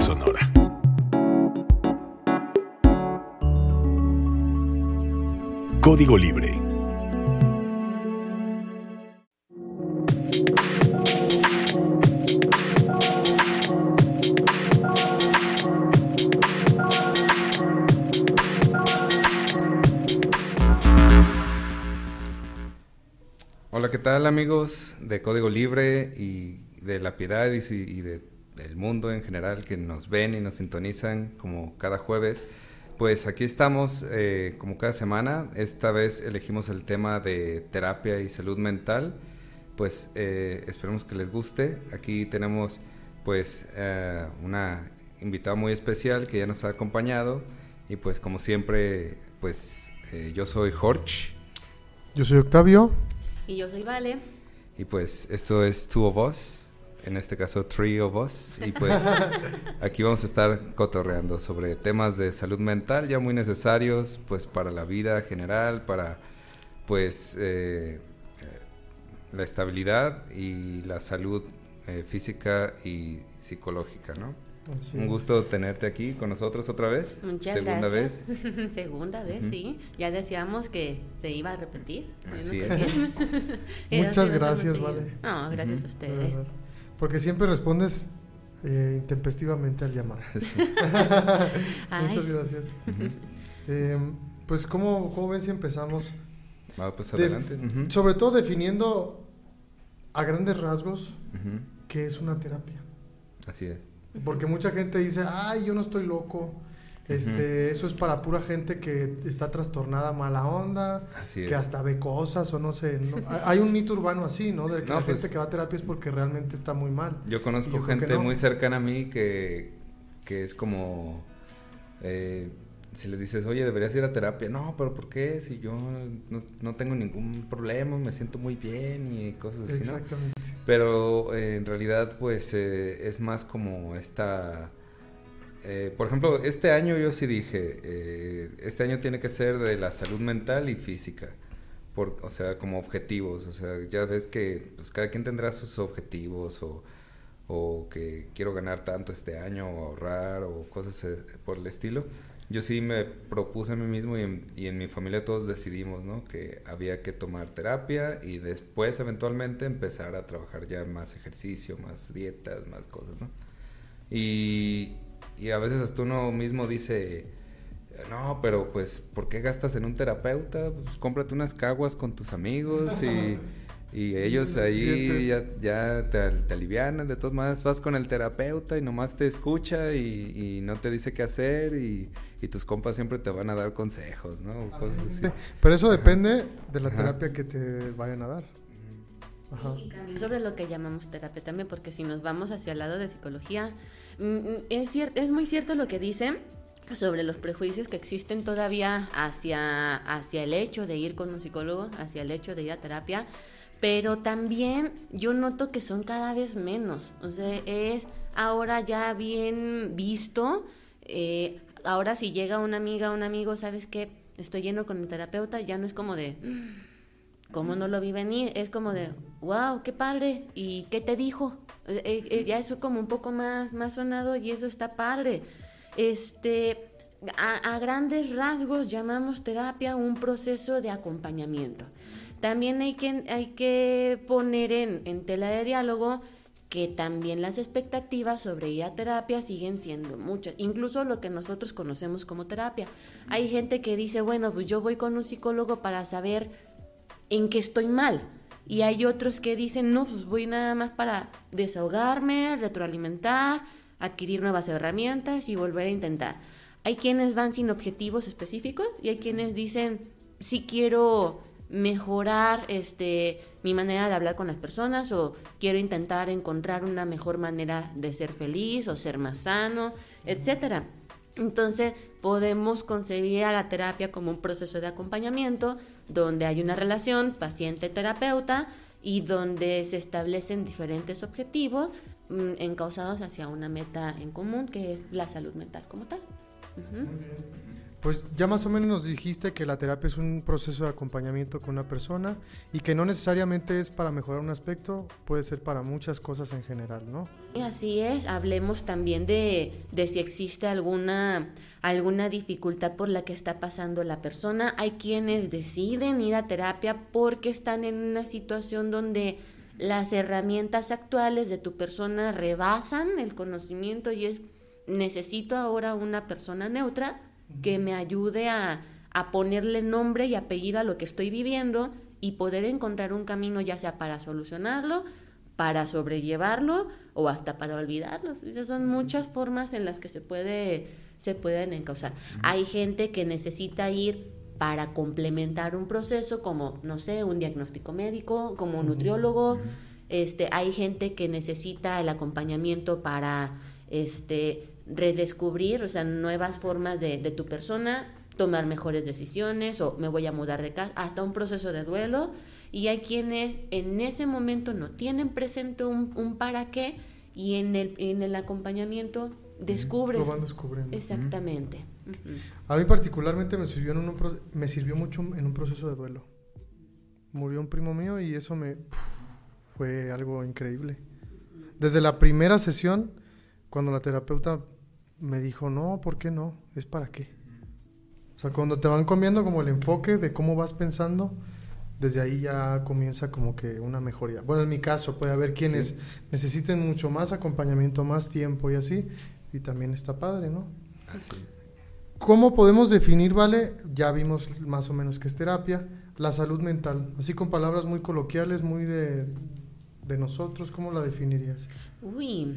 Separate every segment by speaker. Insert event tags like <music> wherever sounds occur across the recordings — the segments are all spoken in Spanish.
Speaker 1: Sonora. Código Libre.
Speaker 2: Hola, ¿qué tal amigos de Código Libre y de La Piedad y, del mundo en general que nos ven y nos sintonizan como cada jueves? Pues aquí estamos eh, como cada semana. Esta vez elegimos el tema de terapia y salud mental. Pues eh, esperemos que les guste. Aquí tenemos pues eh, una invitada muy especial que ya nos ha acompañado. Y pues como siempre, pues yo soy Jorge.
Speaker 3: Yo soy Octavio.
Speaker 4: Y yo soy Vale.
Speaker 2: Y pues esto es Two of Us, en este caso Three of Us. Y pues <laughs> aquí vamos a estar cotorreando sobre temas de salud mental ya muy necesarios pues para la vida general, para pues eh, eh, la estabilidad y la salud eh, física y psicológica, ¿no? Un gusto tenerte aquí con nosotros otra vez.
Speaker 4: Muchas Segunda vez. <laughs> Segunda vez, sí. Ya decíamos que se iba a repetir. <laughs>
Speaker 3: Muchas gracias, Vale.
Speaker 4: No, gracias a ustedes.
Speaker 3: Porque siempre respondes eh, intempestivamente al llamado. <laughs> <laughs> Muchas gracias. Eh, pues, ¿cómo, ¿cómo, ven si empezamos?
Speaker 2: pues adelante.
Speaker 3: Sobre todo definiendo a grandes rasgos qué es una terapia.
Speaker 2: Así es.
Speaker 3: Porque mucha gente dice, ay, yo no estoy loco. Este, Eso es para pura gente que está trastornada mala onda, que hasta ve cosas o no sé. <laughs> hay un mito urbano así, ¿no? De que la pues gente que va a terapia es porque realmente está muy mal.
Speaker 2: Yo conozco gente muy cercana a mí que, que es como... Eh, si le dices, oye, deberías ir a terapia, no, pero ¿por qué? Si yo no, tengo ningún problema, me siento muy bien y cosas así,
Speaker 3: Exactamente.
Speaker 2: Pero eh, en realidad, pues eh, es más como esta. Eh, por ejemplo, este año yo sí dije, este año tiene que ser de la salud mental y física. Por, o sea, como objetivos. O sea, ya ves que pues, cada quien tendrá sus objetivos o, o que quiero ganar tanto este año o ahorrar o cosas por el estilo yo sí me propuse a mí mismo y en, mi familia todos decidimos, ¿no? Que había que tomar terapia y después eventualmente empezar a trabajar ya más ejercicio, más dietas, más cosas, ¿no? Y, y a veces hasta uno mismo dice, no, pero pues, ¿por qué gastas en un terapeuta? Pues cómprate unas caguas con tus amigos y... <laughs> Y ellos ahí ya, ya te, te, alivianan, de todas maneras vas con el terapeuta y nomás te escucha y, no te dice qué hacer y, tus compas siempre te van a dar consejos, ¿no?
Speaker 3: Pero eso depende de la terapia que te vayan a dar.
Speaker 4: Ajá. sobre lo que llamamos terapia también, porque si nos vamos hacia el lado de psicología, es, es muy cierto lo que dicen sobre los prejuicios que existen todavía hacia, hacia el hecho de ir con un psicólogo, hacia el hecho de ir a terapia pero también yo noto que son cada vez menos. O sea, es ahora ya bien visto. Eh, ahora si llega una amiga o un amigo, ¿sabes qué? Estoy yendo con mi terapeuta, ya no es como de, mm, ¿cómo no lo vi venir? Es como de, wow, qué padre. ¿Y qué te dijo? Eh, eh, ya eso como un poco más, más sonado y eso está padre. Este, a, a grandes rasgos llamamos terapia un proceso de acompañamiento. También hay que, hay que poner en, tela de diálogo que también las expectativas sobre ir a terapia siguen siendo muchas, incluso lo que nosotros conocemos como terapia. Hay gente que dice, bueno, pues yo voy con un psicólogo para saber en qué estoy mal. Y hay otros que dicen, no, pues voy nada más para desahogarme, retroalimentar, adquirir nuevas herramientas y volver a intentar. Hay quienes van sin objetivos específicos y hay quienes dicen, si quiero mejorar este mi manera de hablar con las personas o quiero intentar encontrar una mejor manera de ser feliz o ser más sano, etcétera. Entonces, podemos concebir a la terapia como un proceso de acompañamiento donde hay una relación paciente-terapeuta y donde se establecen diferentes objetivos mm, encausados hacia una meta en común que es la salud mental como tal.
Speaker 3: Pues ya más o menos nos dijiste que la terapia es un proceso de acompañamiento con una persona y que no necesariamente es para mejorar un aspecto, puede ser para muchas cosas en general, ¿no?
Speaker 4: Así es, hablemos también de, de si existe alguna, alguna dificultad por la que está pasando la persona. Hay quienes deciden ir a terapia porque están en una situación donde las herramientas actuales de tu persona rebasan el conocimiento y es necesito ahora una persona neutra que me ayude a, ponerle nombre y apellido a lo que estoy viviendo y poder encontrar un camino ya sea para solucionarlo, para sobrellevarlo o hasta para olvidarlo. Esas son muchas formas en las que se puede se pueden encauzar. Hay gente que necesita ir para complementar un proceso como, no sé, un diagnóstico médico, como nutriólogo. Este, hay gente que necesita el acompañamiento para este, redescubrir, o sea, nuevas formas de, de tu persona, tomar mejores decisiones o me voy a mudar de casa, hasta un proceso de duelo. Y hay quienes en ese momento no tienen presente un, para qué y en el, en el acompañamiento descubres.
Speaker 3: Lo van descubriendo.
Speaker 4: Exactamente.
Speaker 3: A mí particularmente me sirvió, en un, me sirvió mucho en un proceso de duelo. Murió un primo mío y eso me fue algo increíble. Desde la primera sesión, cuando la terapeuta me dijo, no, ¿por qué no? ¿Es para qué? O sea, cuando te van comiendo como el enfoque de cómo vas pensando, desde ahí ya comienza como que una mejoría. Bueno, en mi caso puede haber quienes necesiten mucho más acompañamiento, más tiempo y así, y también está padre, ¿no? Así. ¿Cómo podemos definir, vale? Ya vimos más o menos qué es terapia, la salud mental, así con palabras muy coloquiales, muy de, de nosotros, ¿cómo la definirías?
Speaker 4: Uy,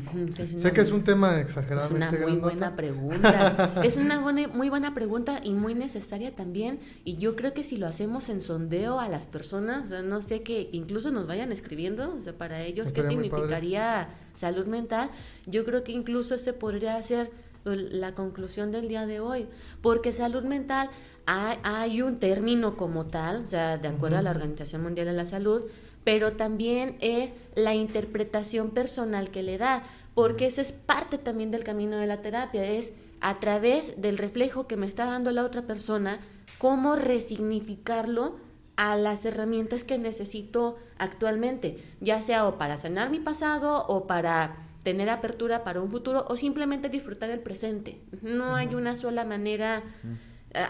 Speaker 3: sé que es un tema exageradamente
Speaker 4: Es una muy buena pregunta. <laughs> es una muy buena pregunta y muy necesaria también. Y yo creo que si lo hacemos en sondeo a las personas, no sé que incluso nos vayan escribiendo, o sea, para ellos qué significaría salud mental, yo creo que incluso ese podría ser la conclusión del día de hoy, porque salud mental hay, hay un término como tal, o sea, de acuerdo a la Organización Mundial de la Salud, pero también es la interpretación personal que le da, porque esa es parte también del camino de la terapia, es a través del reflejo que me está dando la otra persona, cómo resignificarlo a las herramientas que necesito actualmente, ya sea o para sanar mi pasado o para tener apertura para un futuro o simplemente disfrutar el presente. No hay una sola manera,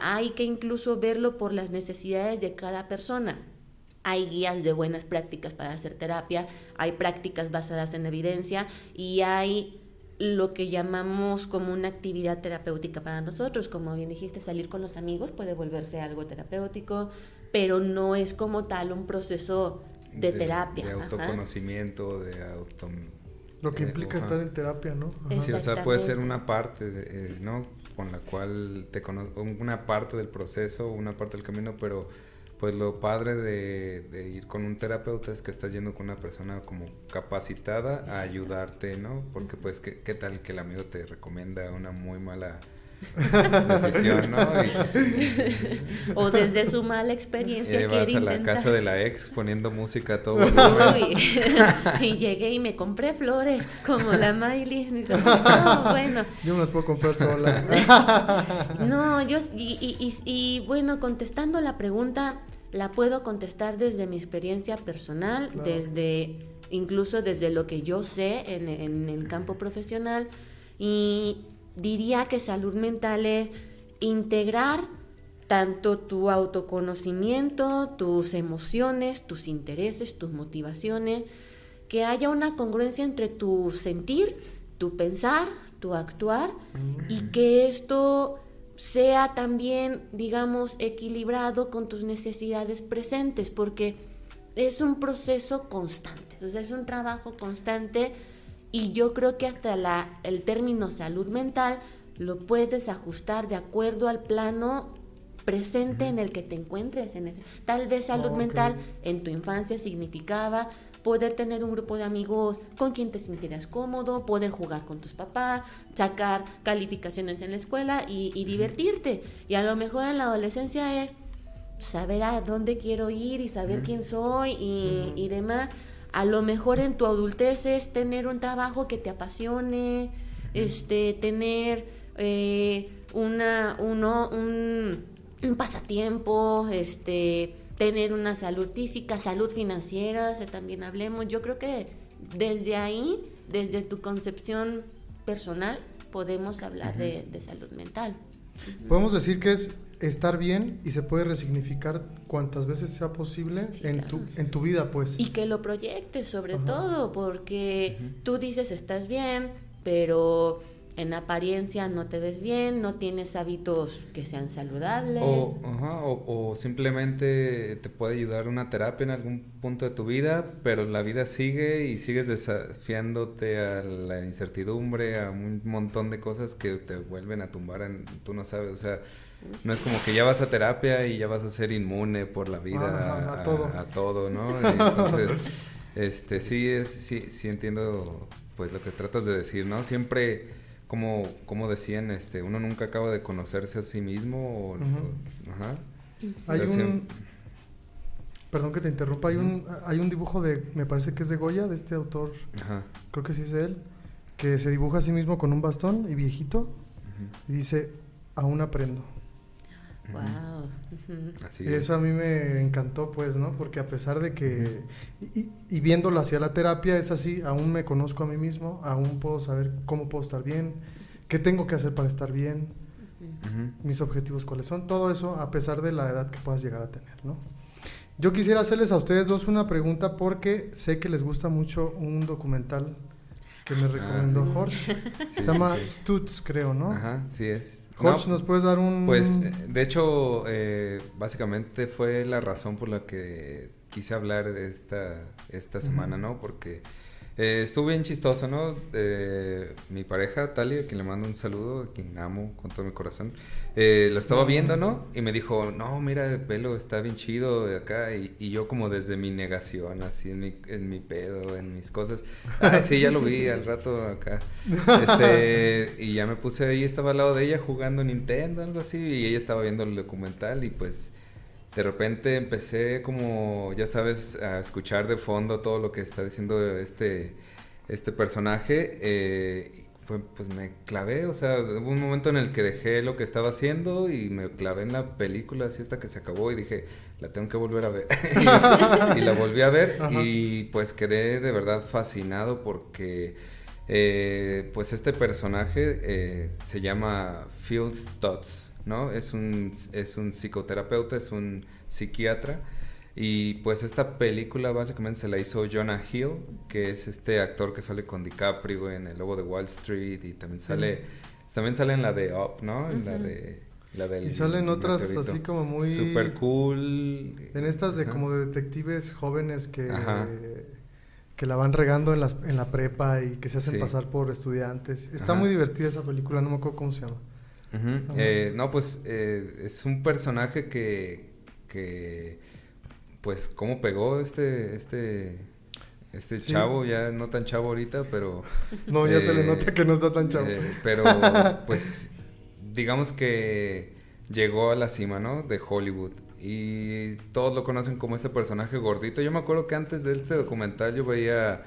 Speaker 4: hay que incluso verlo por las necesidades de cada persona hay guías de buenas prácticas para hacer terapia, hay prácticas basadas en evidencia y hay lo que llamamos como una actividad terapéutica para nosotros. Como bien dijiste, salir con los amigos puede volverse algo terapéutico, pero no es como tal un proceso de, terapia.
Speaker 2: De autoconocimiento, de auto...
Speaker 3: Lo que implica estar en terapia, ¿no?
Speaker 2: Sí, o sea, puede ser una parte, eh, ¿no? Con la cual te conozco, una parte del proceso, una parte del camino, pero pues lo padre de, ir con un terapeuta es que estás yendo con una persona como capacitada a ayudarte, ¿no? Porque pues qué, qué tal que el amigo te recomienda una muy mala <laughs> decisión, ¿no?
Speaker 4: O desde su mala experiencia.
Speaker 2: Y vas a la casa de la ex poniendo música todo. <laughs>
Speaker 4: y llegué y me compré flores como la Miley. No, bueno.
Speaker 3: Yo me las puedo comprar sola. <laughs>
Speaker 4: no, yo y, y, y, bueno, contestando la pregunta, la puedo contestar desde mi experiencia personal, desde incluso desde lo que yo sé en, en el campo profesional y diría que salud mental es integrar tanto tu autoconocimiento, tus emociones, tus intereses, tus motivaciones, que haya una congruencia entre tu sentir, tu pensar, tu actuar y que esto sea también, digamos, equilibrado con tus necesidades presentes, porque es un proceso constante, o sea, es un trabajo constante y yo creo que hasta la, el término salud mental lo puedes ajustar de acuerdo al plano presente en el que te encuentres. En ese. Tal vez salud mental en tu infancia significaba poder tener un grupo de amigos con quien te sintieras cómodo, poder jugar con tus papás, sacar calificaciones en la escuela y, divertirte. Y a lo mejor en la adolescencia es saber a dónde quiero ir y saber quién soy y, y demás. A lo mejor en tu adultez es tener un trabajo que te apasione, este, tener eh, una, uno, un, un pasatiempo, este, tener una salud física, salud financiera, también hablemos. Yo creo que desde ahí, desde tu concepción personal, podemos hablar de, salud mental.
Speaker 3: Podemos decir que es estar bien y se puede resignificar cuantas veces sea posible en, tu, en tu vida, pues.
Speaker 4: Y que lo proyectes sobre todo, porque tú dices estás bien, pero en apariencia no te ves bien, no tienes hábitos que sean saludables.
Speaker 2: O, o, simplemente te puede ayudar una terapia en algún punto de tu vida, pero la vida sigue y sigues desafiándote a la incertidumbre, a un montón de cosas que te vuelven a tumbar en, tú no sabes, o sea, no es como que ya vas a terapia y ya vas a ser inmune por la vida a, todo. a, todo. ¿no? <laughs> Entonces, este, sí, es, sí, sí entiendo pues lo que tratas de decir, ¿no? Siempre como, como decían, este, uno nunca acaba de conocerse a sí mismo. ajá.
Speaker 3: Hay un, perdón que te interrumpa, hay un, hay un dibujo de, me parece que es de Goya, de este autor, ajá. creo que sí es él, que se dibuja a sí mismo con un bastón y viejito, y dice, aún aprendo.
Speaker 4: Wow.
Speaker 3: eso a mí me encantó, pues, ¿no? Porque a pesar de que, y, y, viéndolo hacia la terapia, es así, aún me conozco a mí mismo, aún puedo saber cómo puedo estar bien, qué tengo que hacer para estar bien, mis objetivos cuáles son, todo eso a pesar de la edad que puedas llegar a tener, ¿no? Yo quisiera hacerles a ustedes dos una pregunta porque sé que les gusta mucho un documental que me ah, recomendó Jorge. Se llama Stutz, creo, ¿no?
Speaker 2: Ajá, sí es.
Speaker 3: Jorge, ¿nos puedes dar un...?
Speaker 2: Pues, de hecho, eh, básicamente fue la razón por la que quise hablar de esta, esta semana, ¿no? Porque eh, estuvo bien chistoso, ¿no? Eh, mi pareja, Talia, quien le mando un saludo, a quien amo con todo mi corazón, eh, lo estaba viendo, ¿no? Y me dijo, no, mira, el pelo está bien chido de acá. Y, y, yo como desde mi negación, así en mi, en mi pedo, en mis cosas. Ah, sí, ya lo vi al rato acá. Este, y ya me puse ahí, estaba al lado de ella jugando Nintendo, algo así. Y ella estaba viendo el documental y pues de repente empecé como, ya sabes, a escuchar de fondo todo lo que está diciendo este, este personaje. Eh, fue, pues me clavé, o sea, hubo un momento en el que dejé lo que estaba haciendo y me clavé en la película así hasta que se acabó y dije, la tengo que volver a ver. <laughs> y, la volví a ver y pues quedé de verdad fascinado porque eh, pues este personaje eh, se llama Phil Stutz. ¿no? Es un, es un psicoterapeuta, es un psiquiatra. Y pues esta película básicamente se la hizo Jonah Hill, que es este actor que sale con DiCaprio en El Lobo de Wall Street y también sale, también sale en la de Up, ¿no? En la de... La del
Speaker 3: y salen otras así como muy...
Speaker 2: Super cool.
Speaker 3: En estas de como de detectives jóvenes que, que la van regando en, las, en la prepa y que se hacen pasar por estudiantes. Está muy divertida esa película, no me acuerdo cómo se llama.
Speaker 2: Eh, no, pues eh, es un personaje que, que, pues, cómo pegó este, este, este chavo, ya no tan chavo ahorita, pero... <laughs>
Speaker 3: No, ya se le eh, nota que no está tan chavo.
Speaker 2: pero, <laughs> pues, digamos que llegó a la cima, ¿no? De Hollywood. Y todos lo conocen como este personaje gordito. Yo me acuerdo que antes de este documental yo veía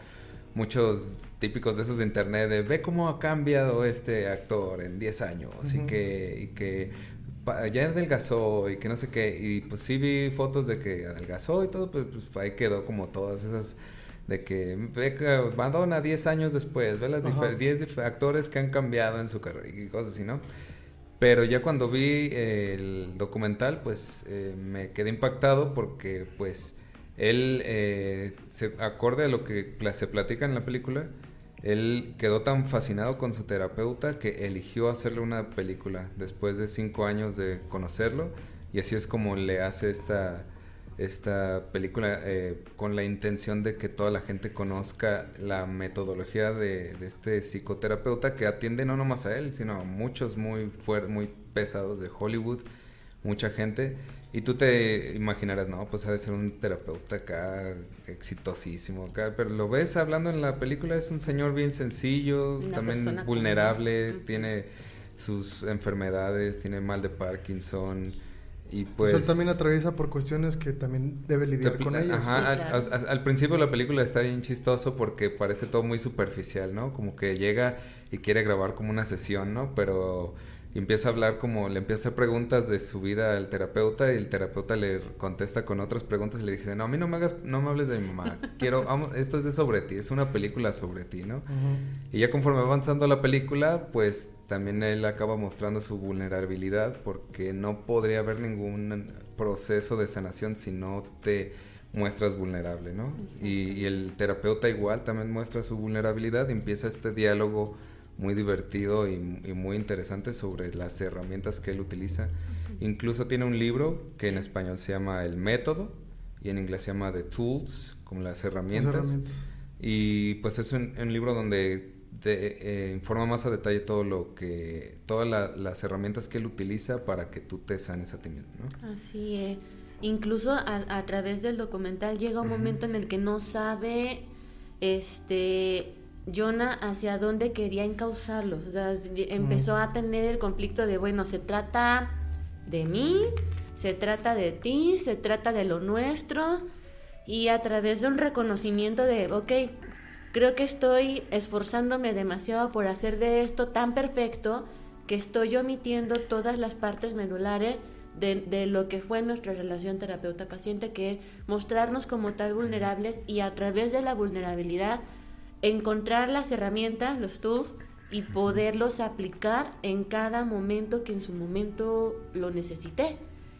Speaker 2: muchos típicos de esos de internet de ve cómo ha cambiado este actor en 10 años y que, y que ya adelgazó y que no sé qué. Y pues sí vi fotos de que adelgazó y todo, pues, pues ahí quedó como todas esas de que ve Madonna 10 años después, ve las 10 actores que han cambiado en su carrera y cosas así, ¿no? Pero ya cuando vi el documental, pues eh, me quedé impactado porque pues él, eh, se, acorde a lo que se platica en la película, él quedó tan fascinado con su terapeuta que eligió hacerle una película después de cinco años de conocerlo y así es como le hace esta, esta película eh, con la intención de que toda la gente conozca la metodología de, este psicoterapeuta que atiende no nomás a él, sino a muchos muy, muy pesados de Hollywood, mucha gente. Y tú te imaginarás, no, pues ha de ser un terapeuta acá exitosísimo acá, pero lo ves hablando en la película, es un señor bien sencillo, también vulnerable, tiene sus enfermedades, tiene mal de Parkinson y pues...
Speaker 3: él también atraviesa por cuestiones que también debe lidiar con ellas.
Speaker 2: al, principio la película está bien chistoso porque parece todo muy superficial, ¿no? Como que llega y quiere grabar como una sesión, ¿no? Pero y empieza a hablar como, le empieza a hacer preguntas de su vida al terapeuta y el terapeuta le contesta con otras preguntas y le dice, no, a mí no me hagas, no me hables de mi mamá, <laughs> quiero, esto es sobre ti, es una película sobre ti, ¿no? Y ya conforme va avanzando la película, pues también él acaba mostrando su vulnerabilidad porque no podría haber ningún proceso de sanación si no te muestras vulnerable, ¿no? Y, y, el terapeuta igual también muestra su vulnerabilidad y empieza este diálogo muy divertido y, muy interesante sobre las herramientas que él utiliza. Incluso tiene un libro que en español se llama El Método y en inglés se llama The Tools, como las herramientas. Y pues es un, libro donde eh, informa más a detalle todo lo que, todas las herramientas que él utiliza para que tú te sanes a ti mismo.
Speaker 4: Así es. Incluso a, través del documental llega un momento en el que no sabe este Jonah hacia dónde quería encauzarlos. O sea, empezó a tener el conflicto de, bueno, se trata de mí, se trata de ti, se trata de lo nuestro. Y a través de un reconocimiento de, ok, creo que estoy esforzándome demasiado por hacer de esto tan perfecto que estoy omitiendo todas las partes medulares de, de, lo que fue nuestra relación terapeuta-paciente, que es mostrarnos como tal vulnerables y a través de la vulnerabilidad encontrar las herramientas, los tools y poderlos aplicar en cada momento que en su momento lo necesité.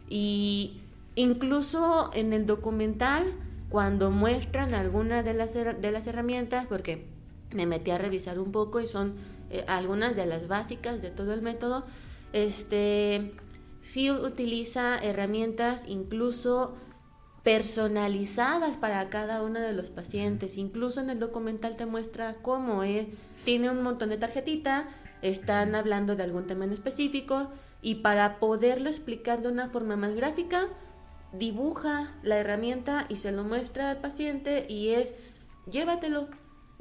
Speaker 4: Y incluso en el documental, cuando muestran algunas de las, de las herramientas, porque me metí a revisar un poco y son eh, algunas de las básicas de todo el método, este, Phil utiliza herramientas incluso personalizadas para cada uno de los pacientes. Incluso en el documental te muestra cómo es. Tiene un montón de tarjetitas, están hablando de algún tema en específico y para poderlo explicar de una forma más gráfica, dibuja la herramienta y se lo muestra al paciente y es, llévatelo.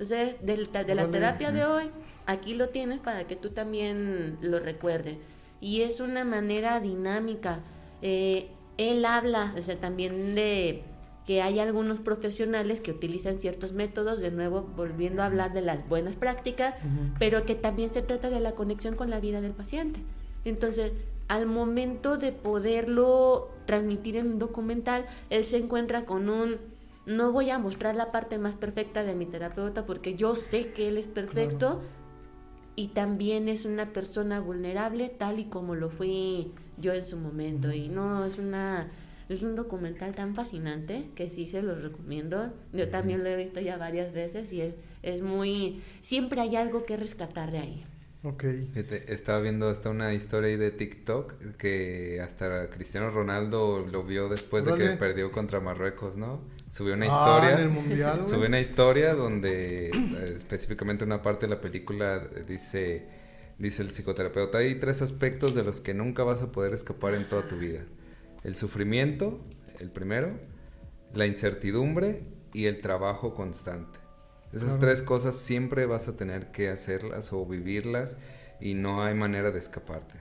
Speaker 4: O sea, de, de la terapia de hoy, aquí lo tienes para que tú también lo recuerdes. Y es una manera dinámica. Eh, él habla, o sea, también de que hay algunos profesionales que utilizan ciertos métodos, de nuevo volviendo a hablar de las buenas prácticas, pero que también se trata de la conexión con la vida del paciente. Entonces, al momento de poderlo transmitir en un documental, él se encuentra con un, no voy a mostrar la parte más perfecta de mi terapeuta porque yo sé que él es perfecto y también es una persona vulnerable tal y como lo fui yo en su momento. Y no, es una es un documental tan fascinante que sí se los recomiendo. Yo también lo he visto ya varias veces y es, es muy... Siempre hay algo que rescatar de ahí.
Speaker 2: Ok. Estaba viendo hasta una historia ahí de TikTok que hasta Cristiano Ronaldo lo vio después de que perdió contra Marruecos, ¿no? Subió una ah, historia. en el mundial, Subió una historia donde eh, específicamente una parte de la película dice Dice el psicoterapeuta, hay tres aspectos de los que nunca vas a poder escapar en toda tu vida. El sufrimiento, el primero, la incertidumbre y el trabajo constante. Esas tres cosas siempre vas a tener que hacerlas o vivirlas y no hay manera de escaparte.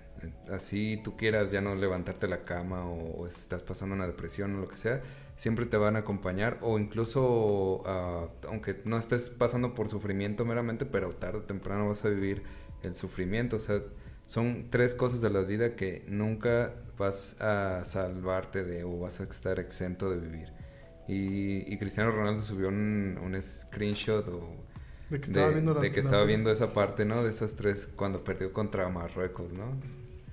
Speaker 2: Así tú quieras ya no levantarte la cama o, estás pasando una depresión o lo que sea, siempre te van a acompañar o incluso, ah, aunque no estés pasando por sufrimiento meramente, pero tarde o temprano vas a vivir el sufrimiento. O sea, son tres cosas de la vida que nunca vas a salvarte de o vas a estar exento de vivir. Y, Cristiano Ronaldo subió un, un screenshot
Speaker 3: de que, estaba, viendo,
Speaker 2: de que estaba viendo esa parte, ¿no? De esas tres cuando perdió contra Marruecos, ¿no?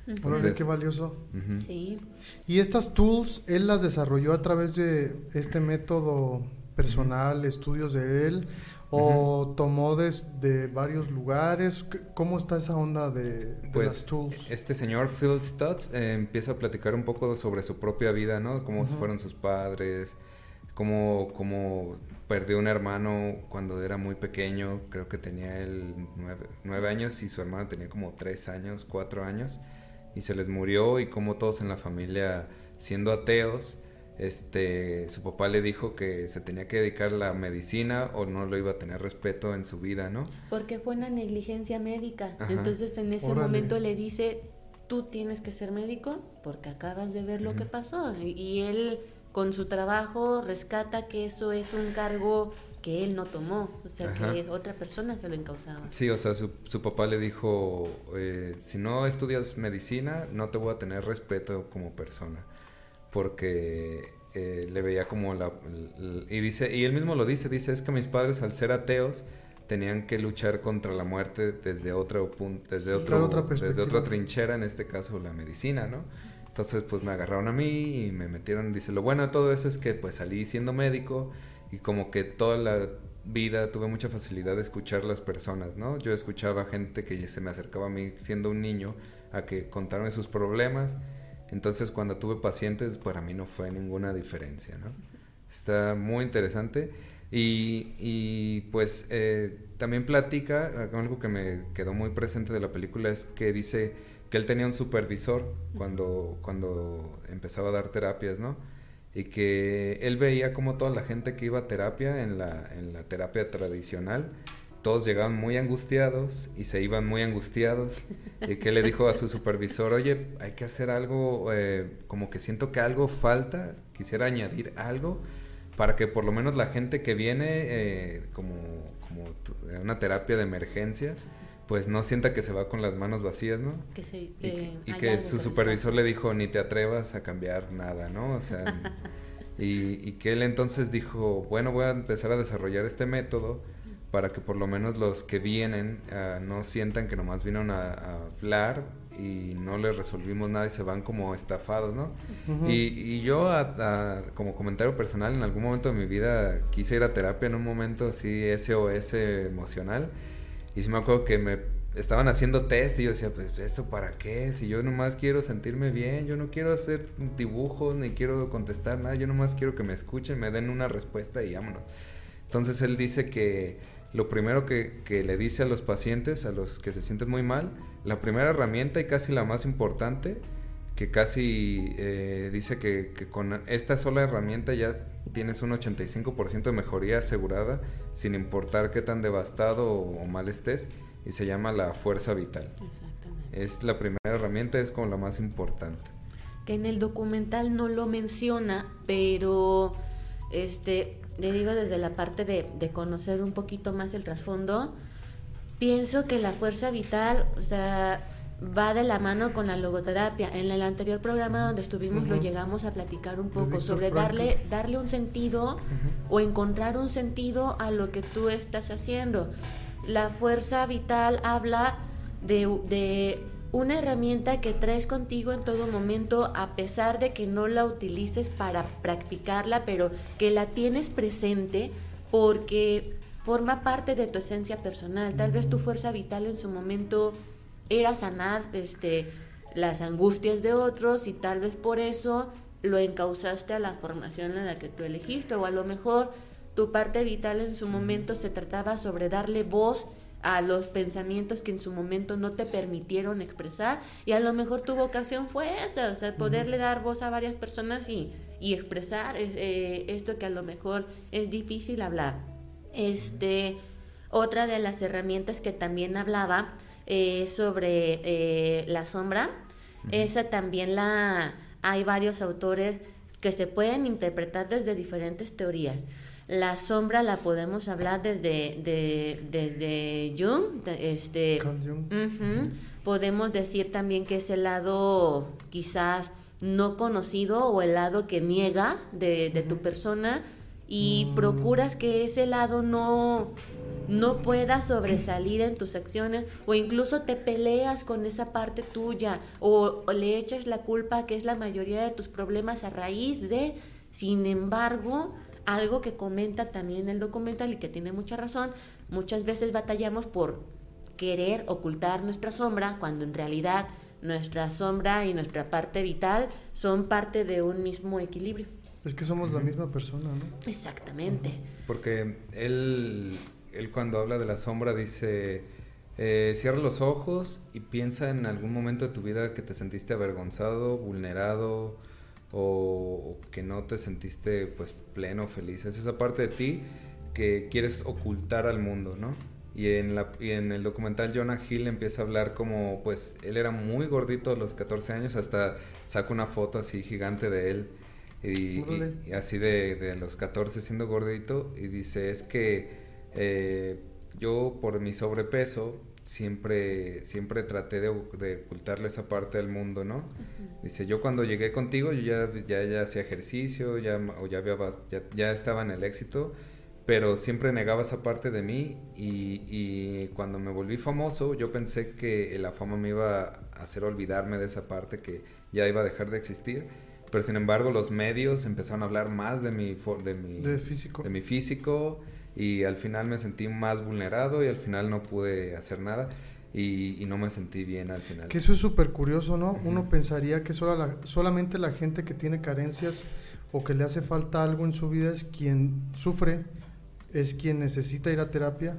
Speaker 3: Entonces, qué valioso. Sí. Y estas tools, él las desarrolló a través de este método personal, estudios de él, ¿O tomó de, varios lugares? ¿Cómo está esa onda de,
Speaker 2: pues, las tools? Este señor Phil Stutz eh, empieza a platicar un poco sobre su propia vida, ¿no? Cómo fueron sus padres, cómo, cómo perdió un hermano cuando era muy pequeño, creo que tenía él nueve, años y su hermano tenía como tres años, cuatro años, y se les murió y cómo todos en la familia, siendo ateos, este, su papá le dijo que se tenía que dedicar a la medicina o no lo iba a tener respeto en su vida, ¿no?
Speaker 4: Porque fue una negligencia médica. Entonces en ese momento le dice, tú tienes que ser médico porque acabas de ver lo que pasó. Y, él con su trabajo rescata que eso es un cargo que él no tomó, o sea, que otra persona se lo encausaba.
Speaker 2: Sí, o sea, su, su papá le dijo, eh, si no estudias medicina, no te voy a tener respeto como persona, porque eh, le veía como la, Y dice, y él mismo lo dice, dice, es que mis padres al ser ateos tenían que luchar contra la muerte desde otro punto, desde, otro, desde otra trinchera, en este caso la medicina, ¿no? Entonces, pues me agarraron a mí y me metieron, dice, lo bueno de todo eso es que pues salí siendo médico y como que toda la vida tuve mucha facilidad de escuchar las personas, ¿no? Yo escuchaba gente que se me acercaba a mí siendo un niño a que contarme sus problemas. Entonces cuando tuve pacientes, para mí no fue ninguna diferencia, ¿no? Está muy interesante. Y, y pues eh, también platica, algo que me quedó muy presente de la película es que dice que él tenía un supervisor cuando, cuando empezaba a dar terapias, ¿no? y que él veía como toda la gente que iba a terapia, en la, en la terapia tradicional, todos llegaban muy angustiados y se iban muy angustiados. Y que le dijo a su supervisor, oye, hay que hacer algo, eh, como que siento que algo falta, quisiera añadir algo para que por lo menos la gente que viene eh, como, como una terapia de emergencia, pues no sienta que se va con las manos vacías, ¿no?
Speaker 4: Que
Speaker 2: y, que su supervisor le dijo, ni te atrevas a cambiar nada, ¿no? O sea, <laughs> y, que él entonces dijo, bueno, voy a empezar a desarrollar este método para que por lo menos los que vienen ah, no sientan que nomás vinieron a, hablar y no les resolvimos nada y se van como estafados, ¿no? y, yo, como comentario personal, en algún momento de mi vida quise ir a terapia en un momento así SOS emocional y sí me acuerdo que me estaban haciendo test y yo decía, pues esto para qué, si yo nomás quiero sentirme bien, yo no quiero hacer dibujos ni quiero contestar nada, yo nomás quiero que me escuchen, me den una respuesta y vámonos. Entonces él dice que lo primero que, que le dice a los pacientes, a los que se sienten muy mal, la primera herramienta y casi la más importante, que casi eh, dice que, que, con esta sola herramienta ya tienes un 85% de mejoría asegurada, sin importar qué tan devastado o, mal estés, y se llama la fuerza vital. Exactamente. Es la primera herramienta, es como la más importante.
Speaker 4: Que en el documental no lo menciona, pero este, le digo desde la parte de, de conocer un poquito más el trasfondo, pienso que la fuerza vital, o sea, va de la mano con la logoterapia. En el anterior programa donde estuvimos lo llegamos a platicar un poco sobre darle, darle un sentido o encontrar un sentido a lo que tú estás haciendo. La fuerza vital habla de, de una herramienta que traes contigo en todo momento a pesar de que no la utilices para practicarla, pero que la tienes presente porque forma parte de tu esencia personal. Tal vez tu fuerza vital en su momento era sanar este, las angustias de otros y tal vez por eso lo encausaste a la formación en la que tú elegiste o a lo mejor tu parte vital en su momento se trataba sobre darle voz a los pensamientos que en su momento no te permitieron expresar y a lo mejor tu vocación fue esa, o sea, poderle dar voz a varias personas y, y expresar eh, esto que a lo mejor es difícil hablar. Este, otra de las herramientas que también hablaba eh, sobre eh, la sombra. Esa también la hay varios autores que se pueden interpretar desde diferentes teorías. La sombra la podemos hablar desde, desde Jung, este, podemos decir también que es el lado quizás no conocido o el lado que niega de, tu persona y mm. procuras que ese lado no, no puedas sobresalir en tus acciones o incluso te peleas con esa parte tuya o, le echas la culpa que es la mayoría de tus problemas a raíz de, sin embargo, algo que comenta también el documental y que tiene mucha razón, muchas veces batallamos por querer ocultar nuestra sombra cuando en realidad nuestra sombra y nuestra parte vital son parte de un mismo equilibrio.
Speaker 3: Es que somos la misma persona, ¿no?
Speaker 4: Exactamente.
Speaker 2: Porque él él cuando habla de la sombra dice, eh, cierra los ojos y piensa en algún momento de tu vida que te sentiste avergonzado, vulnerado o, que no te sentiste pues pleno, feliz. Es esa parte de ti que quieres ocultar al mundo, ¿no? Y en, la, y en el documental Jonah Hill empieza a hablar como, pues, él era muy gordito a los 14 años, hasta saca una foto así gigante de él Y, así de, de, los 14 siendo gordito. Y dice, es que eh, yo por mi sobrepeso siempre, siempre traté de, ocultarle esa parte del mundo, ¿no? Dice, yo cuando llegué contigo, yo ya, ya, ya hacía ejercicio, ya, o ya, había, ya, ya, estaba en el éxito, pero siempre negaba esa parte de mí y, y, cuando me volví famoso, yo pensé que la fama me iba a hacer olvidarme de esa parte que ya iba a dejar de existir. Pero sin embargo los medios empezaron a hablar más de mi, de mi,
Speaker 3: de físico.
Speaker 2: De mi físico y al final me sentí más vulnerado y al final no pude hacer nada y, no me sentí bien al final.
Speaker 3: Que eso es súper curioso, ¿no? Uno pensaría que solamente la gente que tiene carencias o que le hace falta algo en su vida es quien sufre, es quien necesita ir a terapia,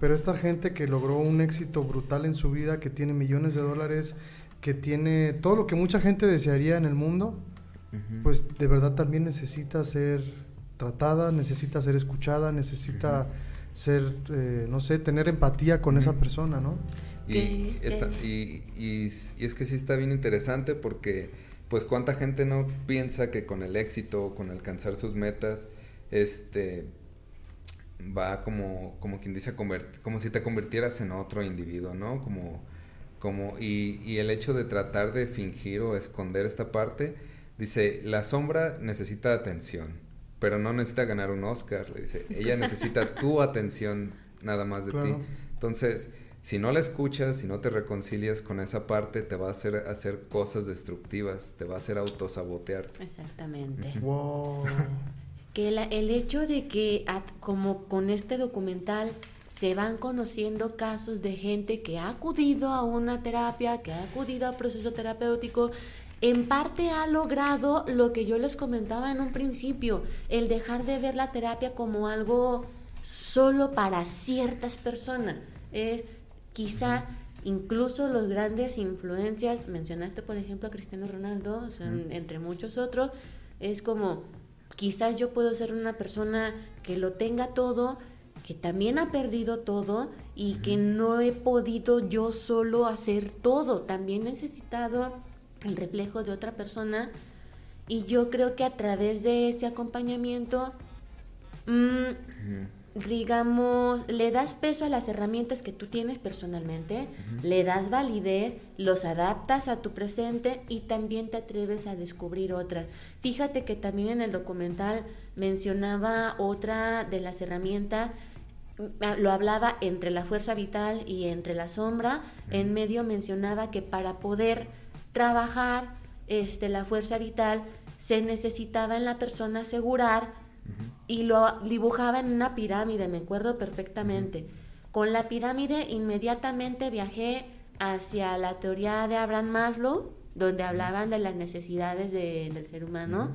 Speaker 3: pero esta gente que logró un éxito brutal en su vida, que tiene millones de dólares, que tiene todo lo que mucha gente desearía en el mundo, pues de verdad también necesita ser tratada, necesita ser escuchada, necesita ser, eh, no sé, tener empatía con esa persona, ¿no?
Speaker 2: Y, y, es que sí está bien interesante porque, pues, cuánta gente no piensa que con el éxito, con alcanzar sus metas, este, va como, como quien dice, como si te convirtieras en otro individuo, ¿no? Como, como, y, y el hecho de tratar de fingir o esconder esta parte, dice, la sombra necesita atención pero no necesita ganar un Oscar, le dice, ella <laughs> necesita tu atención nada más de ti. Entonces, si no la escuchas, si no te reconcilias con esa parte, te va a hacer hacer cosas destructivas, te va a hacer autosabotear.
Speaker 4: Exactamente.
Speaker 3: Wow. <laughs>
Speaker 4: que el hecho de que, como con este documental, se van conociendo casos de gente que ha acudido a una terapia, que ha acudido a proceso terapéutico, en parte ha logrado lo que yo les comentaba en un principio, el dejar de ver la terapia como algo solo para ciertas personas. quizá incluso los grandes influencias, mencionaste por ejemplo a Cristiano Ronaldo, entre muchos otros, es como quizás yo puedo ser una persona que lo tenga todo, que también ha perdido todo y que no he podido yo solo hacer todo, también he necesitado el reflejo de otra persona. Y yo creo que a través de ese acompañamiento, mm, digamos, le das peso a las herramientas que tú tienes personalmente, le das validez, los adaptas a tu presente y también te atreves a descubrir otras. Fíjate que también en el documental mencionaba otra de las herramientas mm, lo hablaba entre la fuerza vital y entre la sombra, en medio mencionaba que para poder trabajar este, la fuerza vital, se necesitaba en la persona asegurar y lo dibujaba en una pirámide, me acuerdo perfectamente. Con la pirámide inmediatamente viajé hacia la teoría de Abraham Maslow, donde hablaban de las necesidades del ser humano,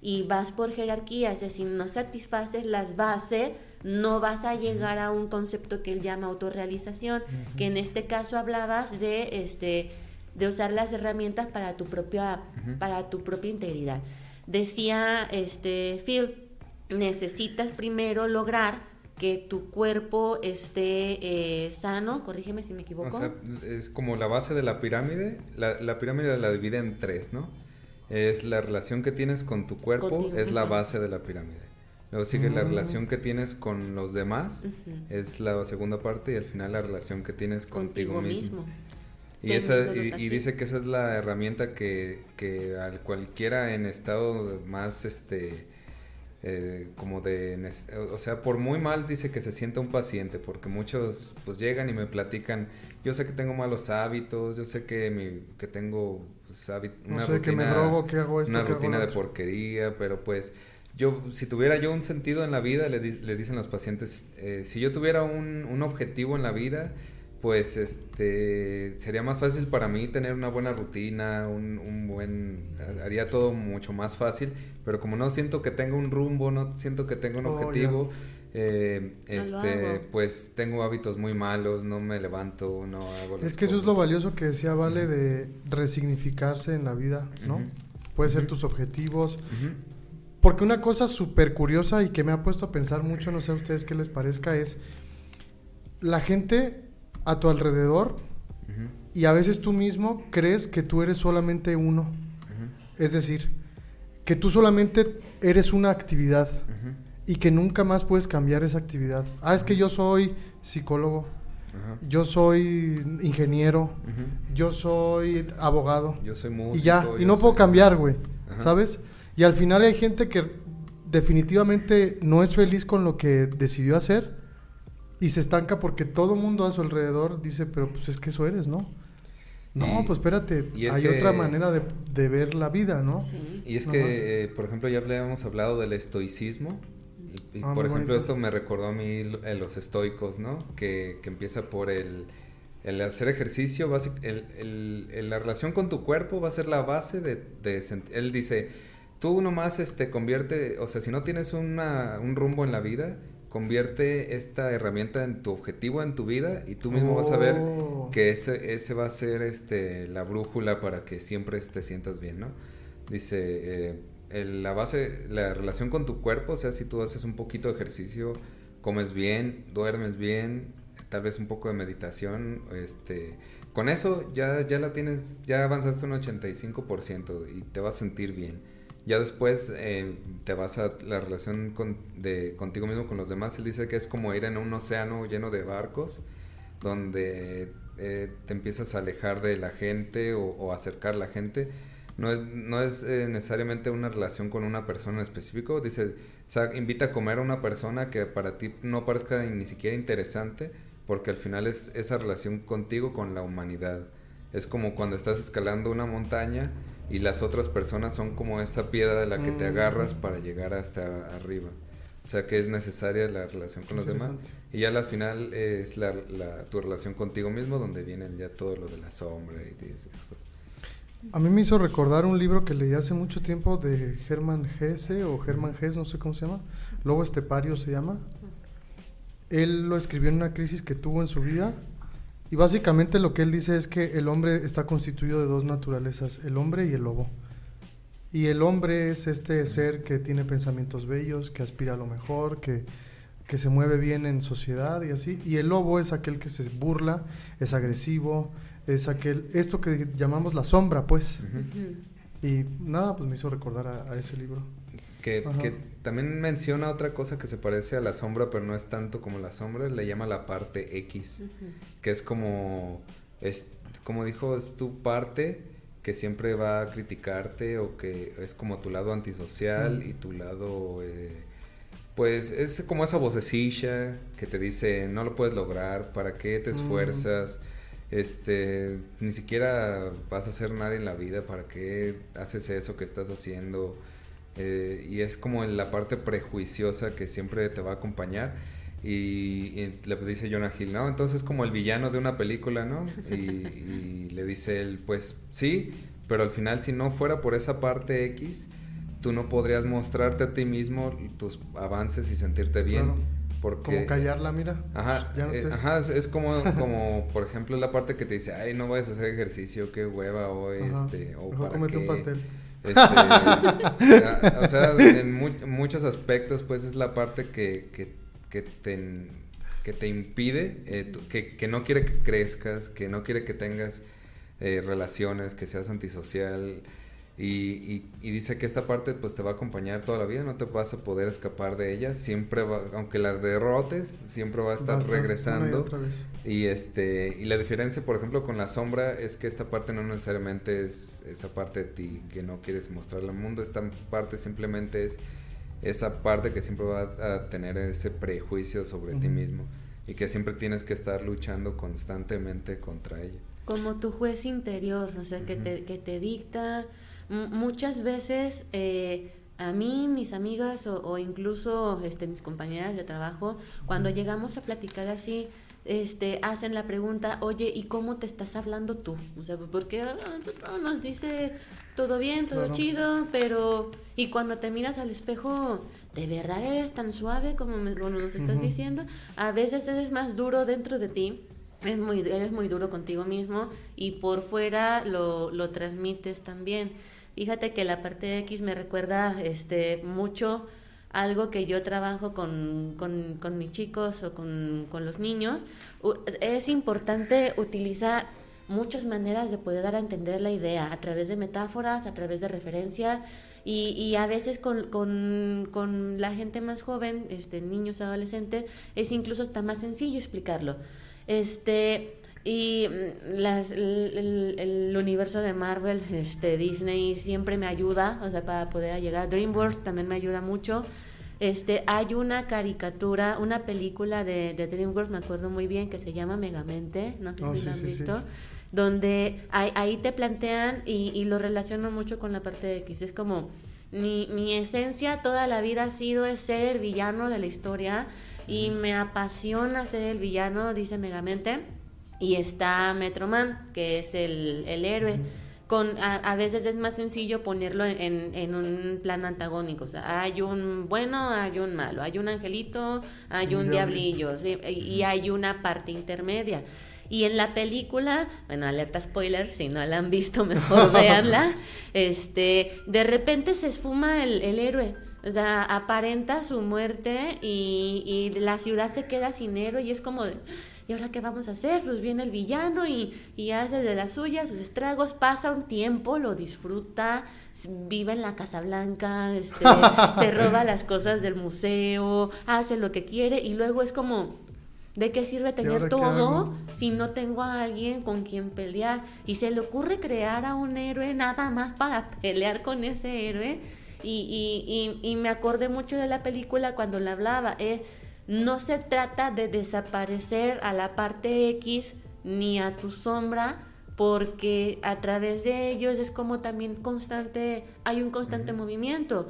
Speaker 4: y vas por jerarquía, es decir, no satisfaces las bases, no vas a llegar a un concepto que él llama autorrealización, que en este caso hablabas de este de usar las herramientas para tu propia, para tu propia integridad. Decía este Phil, necesitas primero lograr que tu cuerpo esté eh, sano, corrígeme si me equivoco.
Speaker 2: es como la base de la pirámide, la, pirámide la divide en tres, ¿no? Es la relación que tienes con tu cuerpo, es la base de la pirámide. Luego sigue la mm. relación que tienes con los demás, es la segunda parte, y al final la relación que tienes contigo, mismo. Y, esa, y, dice que esa es la herramienta que, que al cualquiera en estado más, este, eh, como de, o sea, por muy mal dice que se sienta un paciente, porque muchos pues llegan y me platican, yo sé que tengo malos hábitos, yo sé que, mi, que tengo pues,
Speaker 3: una rutina, que me drogo, que hago esto,
Speaker 2: una rutina de porquería, pero pues yo, si tuviera yo un sentido en la vida, le, le dicen los pacientes, eh, si yo tuviera un, un objetivo en la vida, pues este sería más fácil para mí tener una buena rutina, un, un, buen haría todo mucho más fácil, pero como no siento que tenga un rumbo, no siento que tenga un oh, objetivo, eh, este, pues tengo hábitos muy malos, no me levanto, no hago
Speaker 3: Es que eso es lo valioso que decía Vale de resignificarse en la vida, ¿no? Puede ser tus objetivos. Porque una cosa súper curiosa y que me ha puesto a pensar mucho, no sé a ustedes qué les parezca, es la gente a tu alrededor y a veces tú mismo crees que tú eres solamente uno. Es decir, que tú solamente eres una actividad y que nunca más puedes cambiar esa actividad. Ah, es que yo soy psicólogo, yo soy ingeniero, yo soy abogado.
Speaker 2: Yo soy músico.
Speaker 3: Y ya, y no puedo cambiar, güey, ¿sabes? Y al final hay gente que definitivamente no es feliz con lo que decidió hacer y se estanca porque todo el mundo a su alrededor dice, pero pues es que eso eres, ¿no? No, pues espérate, hay otra manera de, ver la vida, ¿no?
Speaker 2: Sí. Y es que, eh, por ejemplo, ya habíamos hablado del estoicismo. Y, ah, por ejemplo, esto me recordó a mí los estoicos, ¿no? Que, que empieza por el, el hacer ejercicio, el, el, la relación con tu cuerpo va a ser la base de, de él dice, tú nomás este, convierte, o sea, si no tienes una, un rumbo en la vida, convierte esta herramienta en tu objetivo en tu vida y tú mismo vas a ver oh. que ese, ese va a ser este, la brújula para que siempre te sientas bien, ¿no? Dice, eh, la base, la relación con tu cuerpo, o sea, si tú haces un poquito de ejercicio, comes bien, duermes bien, tal vez un poco de meditación, este, con eso ya, ya la tienes, ya avanzaste un 85% y te vas a sentir bien. Ya después eh, te vas a la relación de, contigo mismo, con los demás. Él dice que es como ir en un océano lleno de barcos, donde eh, te empiezas a alejar de la gente o, acercar a la gente. No es, no es eh, necesariamente una relación con una persona en específico. Dice, invita a comer a una persona que para ti no parezca ni siquiera interesante, porque al final es esa relación contigo con la humanidad. Es como cuando estás escalando una montaña y las otras personas son como esa piedra de la que te agarras mm. para llegar hasta arriba. O sea que es necesaria la relación con los demás. Y ya al final es la, tu relación contigo mismo donde vienen ya todo lo de la sombra y esas cosas.
Speaker 3: A mí me hizo recordar un libro que leí hace mucho tiempo de Germán Hesse o Germán Hesse, no sé cómo se llama. Lobo Estepario se llama. Él lo escribió en una crisis que tuvo en su vida y básicamente lo que él dice es que el hombre está constituido de dos naturalezas, el hombre y el lobo. Y el hombre es este ser que tiene pensamientos bellos, que aspira a lo mejor, que, que se mueve bien en sociedad y así. Y el lobo es aquel que se burla, es agresivo, es aquel, esto que llamamos la sombra, pues. Y nada, pues me hizo recordar a ese libro.
Speaker 2: Que, también menciona otra cosa que se parece a la sombra, pero no es tanto como la sombra, le llama la parte X, que es como, es, como dijo, es tu parte que siempre va a criticarte o que es como tu lado antisocial y tu lado, eh, pues es como esa vocecilla que te dice, no lo puedes lograr, ¿para qué te esfuerzas? Este, ni siquiera vas a hacer nada en la vida, ¿para qué haces eso que estás haciendo? Eh, y es como en la parte prejuiciosa que siempre te va a acompañar. Y, le dice Jonah Hill, ¿no? Entonces como el villano de una película, ¿no? Y, le dice él, pues sí, pero al final si no fuera por esa parte X, tú no podrías mostrarte a ti mismo tus avances y sentirte bien. Porque,
Speaker 3: como callarla, mira.
Speaker 2: Ajá, eh, ajá es, como, <laughs> como, por ejemplo, la parte que te dice, ay, no vayas a hacer ejercicio, qué hueva hoy, este, o para un pastel. Este, <laughs> o sea, en muchos aspectos, pues es la parte que, que, que te, que te impide, eh, que, que, no quiere que crezcas, que no quiere que tengas eh, relaciones, que seas antisocial, y, y, dice que esta parte pues te va a acompañar toda la vida, no te vas a poder escapar de ella, siempre va, aunque la derrotes, siempre va a estar, regresando. Y, este y la diferencia, por ejemplo, con la sombra es que esta parte no necesariamente es esa parte de ti que no quieres mostrarle al mundo, esta parte simplemente es esa parte que siempre va a tener ese prejuicio sobre ti mismo y que siempre tienes que estar luchando constantemente contra ella.
Speaker 4: Como tu juez interior, o sea, que, te, que te dicta muchas veces eh, a mí, mis amigas o, incluso este, mis compañeras de trabajo, cuando llegamos a platicar así, este, hacen la pregunta, oye, ¿y cómo te estás hablando tú? O sea, porque ah, nos dice todo bien, todo chido, pero y cuando te miras al espejo, ¿de verdad eres tan suave como nos estás diciendo? A veces eres más duro dentro de ti. Es muy, eres muy duro contigo mismo y por fuera lo, lo transmites también. Fíjate que la parte X me recuerda este, mucho algo que yo trabajo con, con, mis chicos o con, los niños. Es importante utilizar muchas maneras de poder dar a entender la idea a través de metáforas, a través de referencias Y, a veces con, con, la gente más joven, este, niños, adolescentes, es incluso hasta más sencillo explicarlo. Este, y mm, las, el, universo de Marvel, este, Disney siempre me ayuda, o sea, para poder llegar. DreamWorks también me ayuda mucho. Este, hay una caricatura, una película de, de DreamWorks, me acuerdo muy bien, que se llama Megamente, no sé oh, si lo han visto donde ahí, te plantean y, lo relaciono mucho con la parte de X. Es como, mi, mi esencia toda la vida ha sido ser el villano de la historia y me apasiona ser el villano, dice Megamente. Y está Metroman, que es el, héroe. Con, a, veces es más sencillo ponerlo en, en, un plan antagónico. O sea, hay un bueno, hay un malo, hay un angelito, hay un, diablillo, y hay una parte intermedia. Y en la película, bueno, alerta spoiler, si no la han visto, <laughs> mejor véanla. Este, de repente se esfuma el, héroe. O sea, aparenta su muerte y, y, la ciudad se queda sin héroe y es como de, ¿y ahora qué vamos a hacer? Pues viene el villano y, y hace de las suyas sus estragos, pasa un tiempo, lo disfruta, vive en la Casa Blanca, este, <laughs> se roba las cosas del museo, hace lo que quiere y luego es como, ¿De qué sirve tener todo si no tengo a alguien con quien pelear? Y se le ocurre crear a un héroe nada más para <laughs> pelear con ese héroe. Y, y, y, me acordé mucho de la película cuando le hablaba. Es, no se trata de desaparecer a la parte X ni a tu sombra, porque a través de ellos es como también constante, hay un constante movimiento.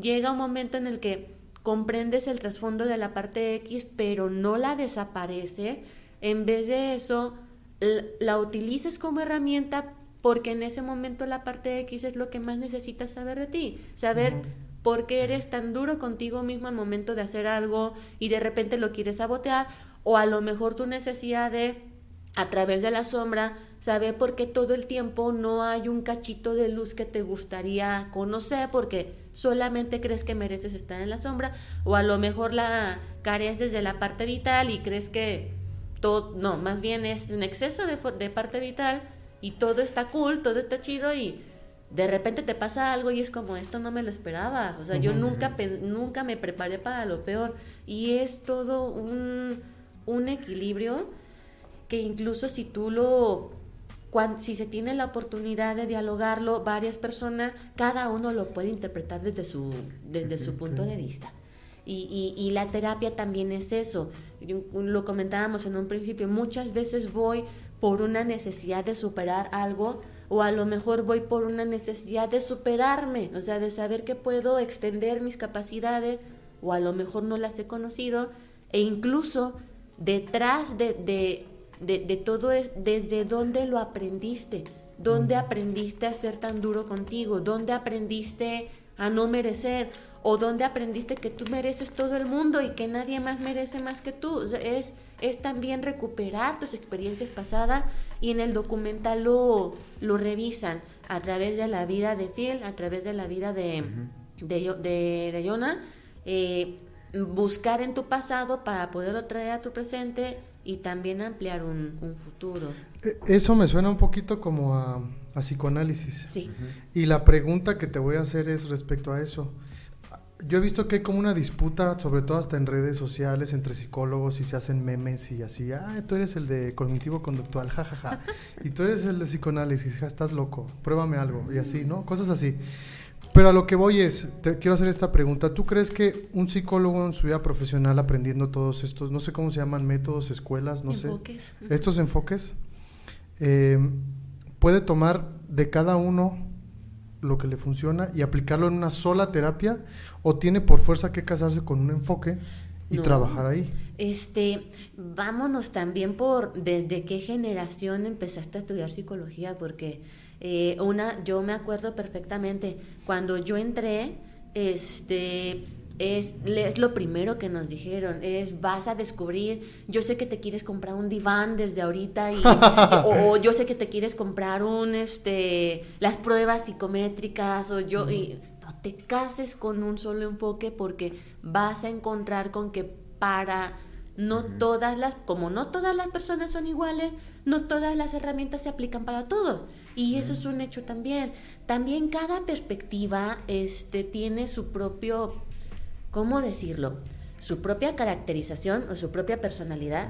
Speaker 4: Llega un momento en el que comprendes el trasfondo de la parte X, pero no la desaparece, en vez de eso, la utilices como herramienta porque en ese momento la parte X es lo que más necesitas saber de ti, saber por qué eres tan duro contigo mismo al momento de hacer algo y de repente lo quieres sabotear, o a lo mejor tu necesidad de, a través de la sombra, saber por qué todo el tiempo no hay un cachito de luz que te gustaría conocer, porque solamente crees que mereces estar en la sombra o a lo mejor la careces de la parte vital y crees que todo, no, más bien es un exceso de, parte vital y todo está cool, todo está chido y de repente te pasa algo y es como esto no me lo esperaba, o sea, yo nunca, nunca me preparé para lo peor y es todo un, un equilibrio que incluso si tú lo si se tiene la oportunidad de dialogarlo, varias personas, cada uno lo puede interpretar desde su, desde su punto de vista. Y, y, la terapia también es eso. Lo comentábamos en un principio, muchas veces voy por una necesidad de superar algo o a lo mejor voy por una necesidad de superarme, o sea, de saber que puedo extender mis capacidades o a lo mejor no las he conocido e incluso detrás de, de de, de todo es desde dónde lo aprendiste, dónde aprendiste a ser tan duro contigo, dónde aprendiste a no merecer o dónde aprendiste que tú mereces todo el mundo y que nadie más merece más que tú. es, es también recuperar tus experiencias pasadas y en el documental lo, lo revisan a través de la vida de Phil, a través de la vida de, de, de, Jonah. Eh, buscar en tu pasado para poderlo traer a tu presente y también ampliar un, futuro.
Speaker 3: E, eso me suena un poquito como a, psicoanálisis.
Speaker 4: Sí.
Speaker 3: Y la pregunta que te voy a hacer es respecto a eso. Yo he visto que hay como una disputa, sobre todo hasta en redes sociales, entre psicólogos y se hacen memes y así. Ah, tú eres el de cognitivo conductual, jajaja. y tú eres el de psicoanálisis, ja, estás loco, pruébame algo. Y así, ¿no? Cosas así. Pero a lo que voy es, te quiero hacer esta pregunta. ¿Tú crees que un psicólogo en su vida profesional aprendiendo todos estos, no sé cómo se llaman, métodos, escuelas, no
Speaker 4: enfoques.
Speaker 3: sé, estos enfoques, eh, puede tomar de cada uno lo que le funciona y aplicarlo en una sola terapia o tiene por fuerza que casarse con un enfoque y trabajar ahí?
Speaker 4: Este, vámonos también por desde qué generación empezaste a estudiar psicología, porque eh, una, yo me acuerdo perfectamente, cuando yo entré, este, es, es, lo primero que nos dijeron, es vas a descubrir, yo sé que te quieres comprar un diván desde ahorita y, <laughs> o, yo sé que te quieres comprar un este las pruebas psicométricas o yo y no te cases con un solo enfoque porque vas a encontrar con que para No todas las, como no todas las personas son iguales, no todas las herramientas se aplican para todos. Y eso es un hecho también. También cada perspectiva este, tiene su propio, ¿cómo decirlo? Su propia caracterización o su propia personalidad.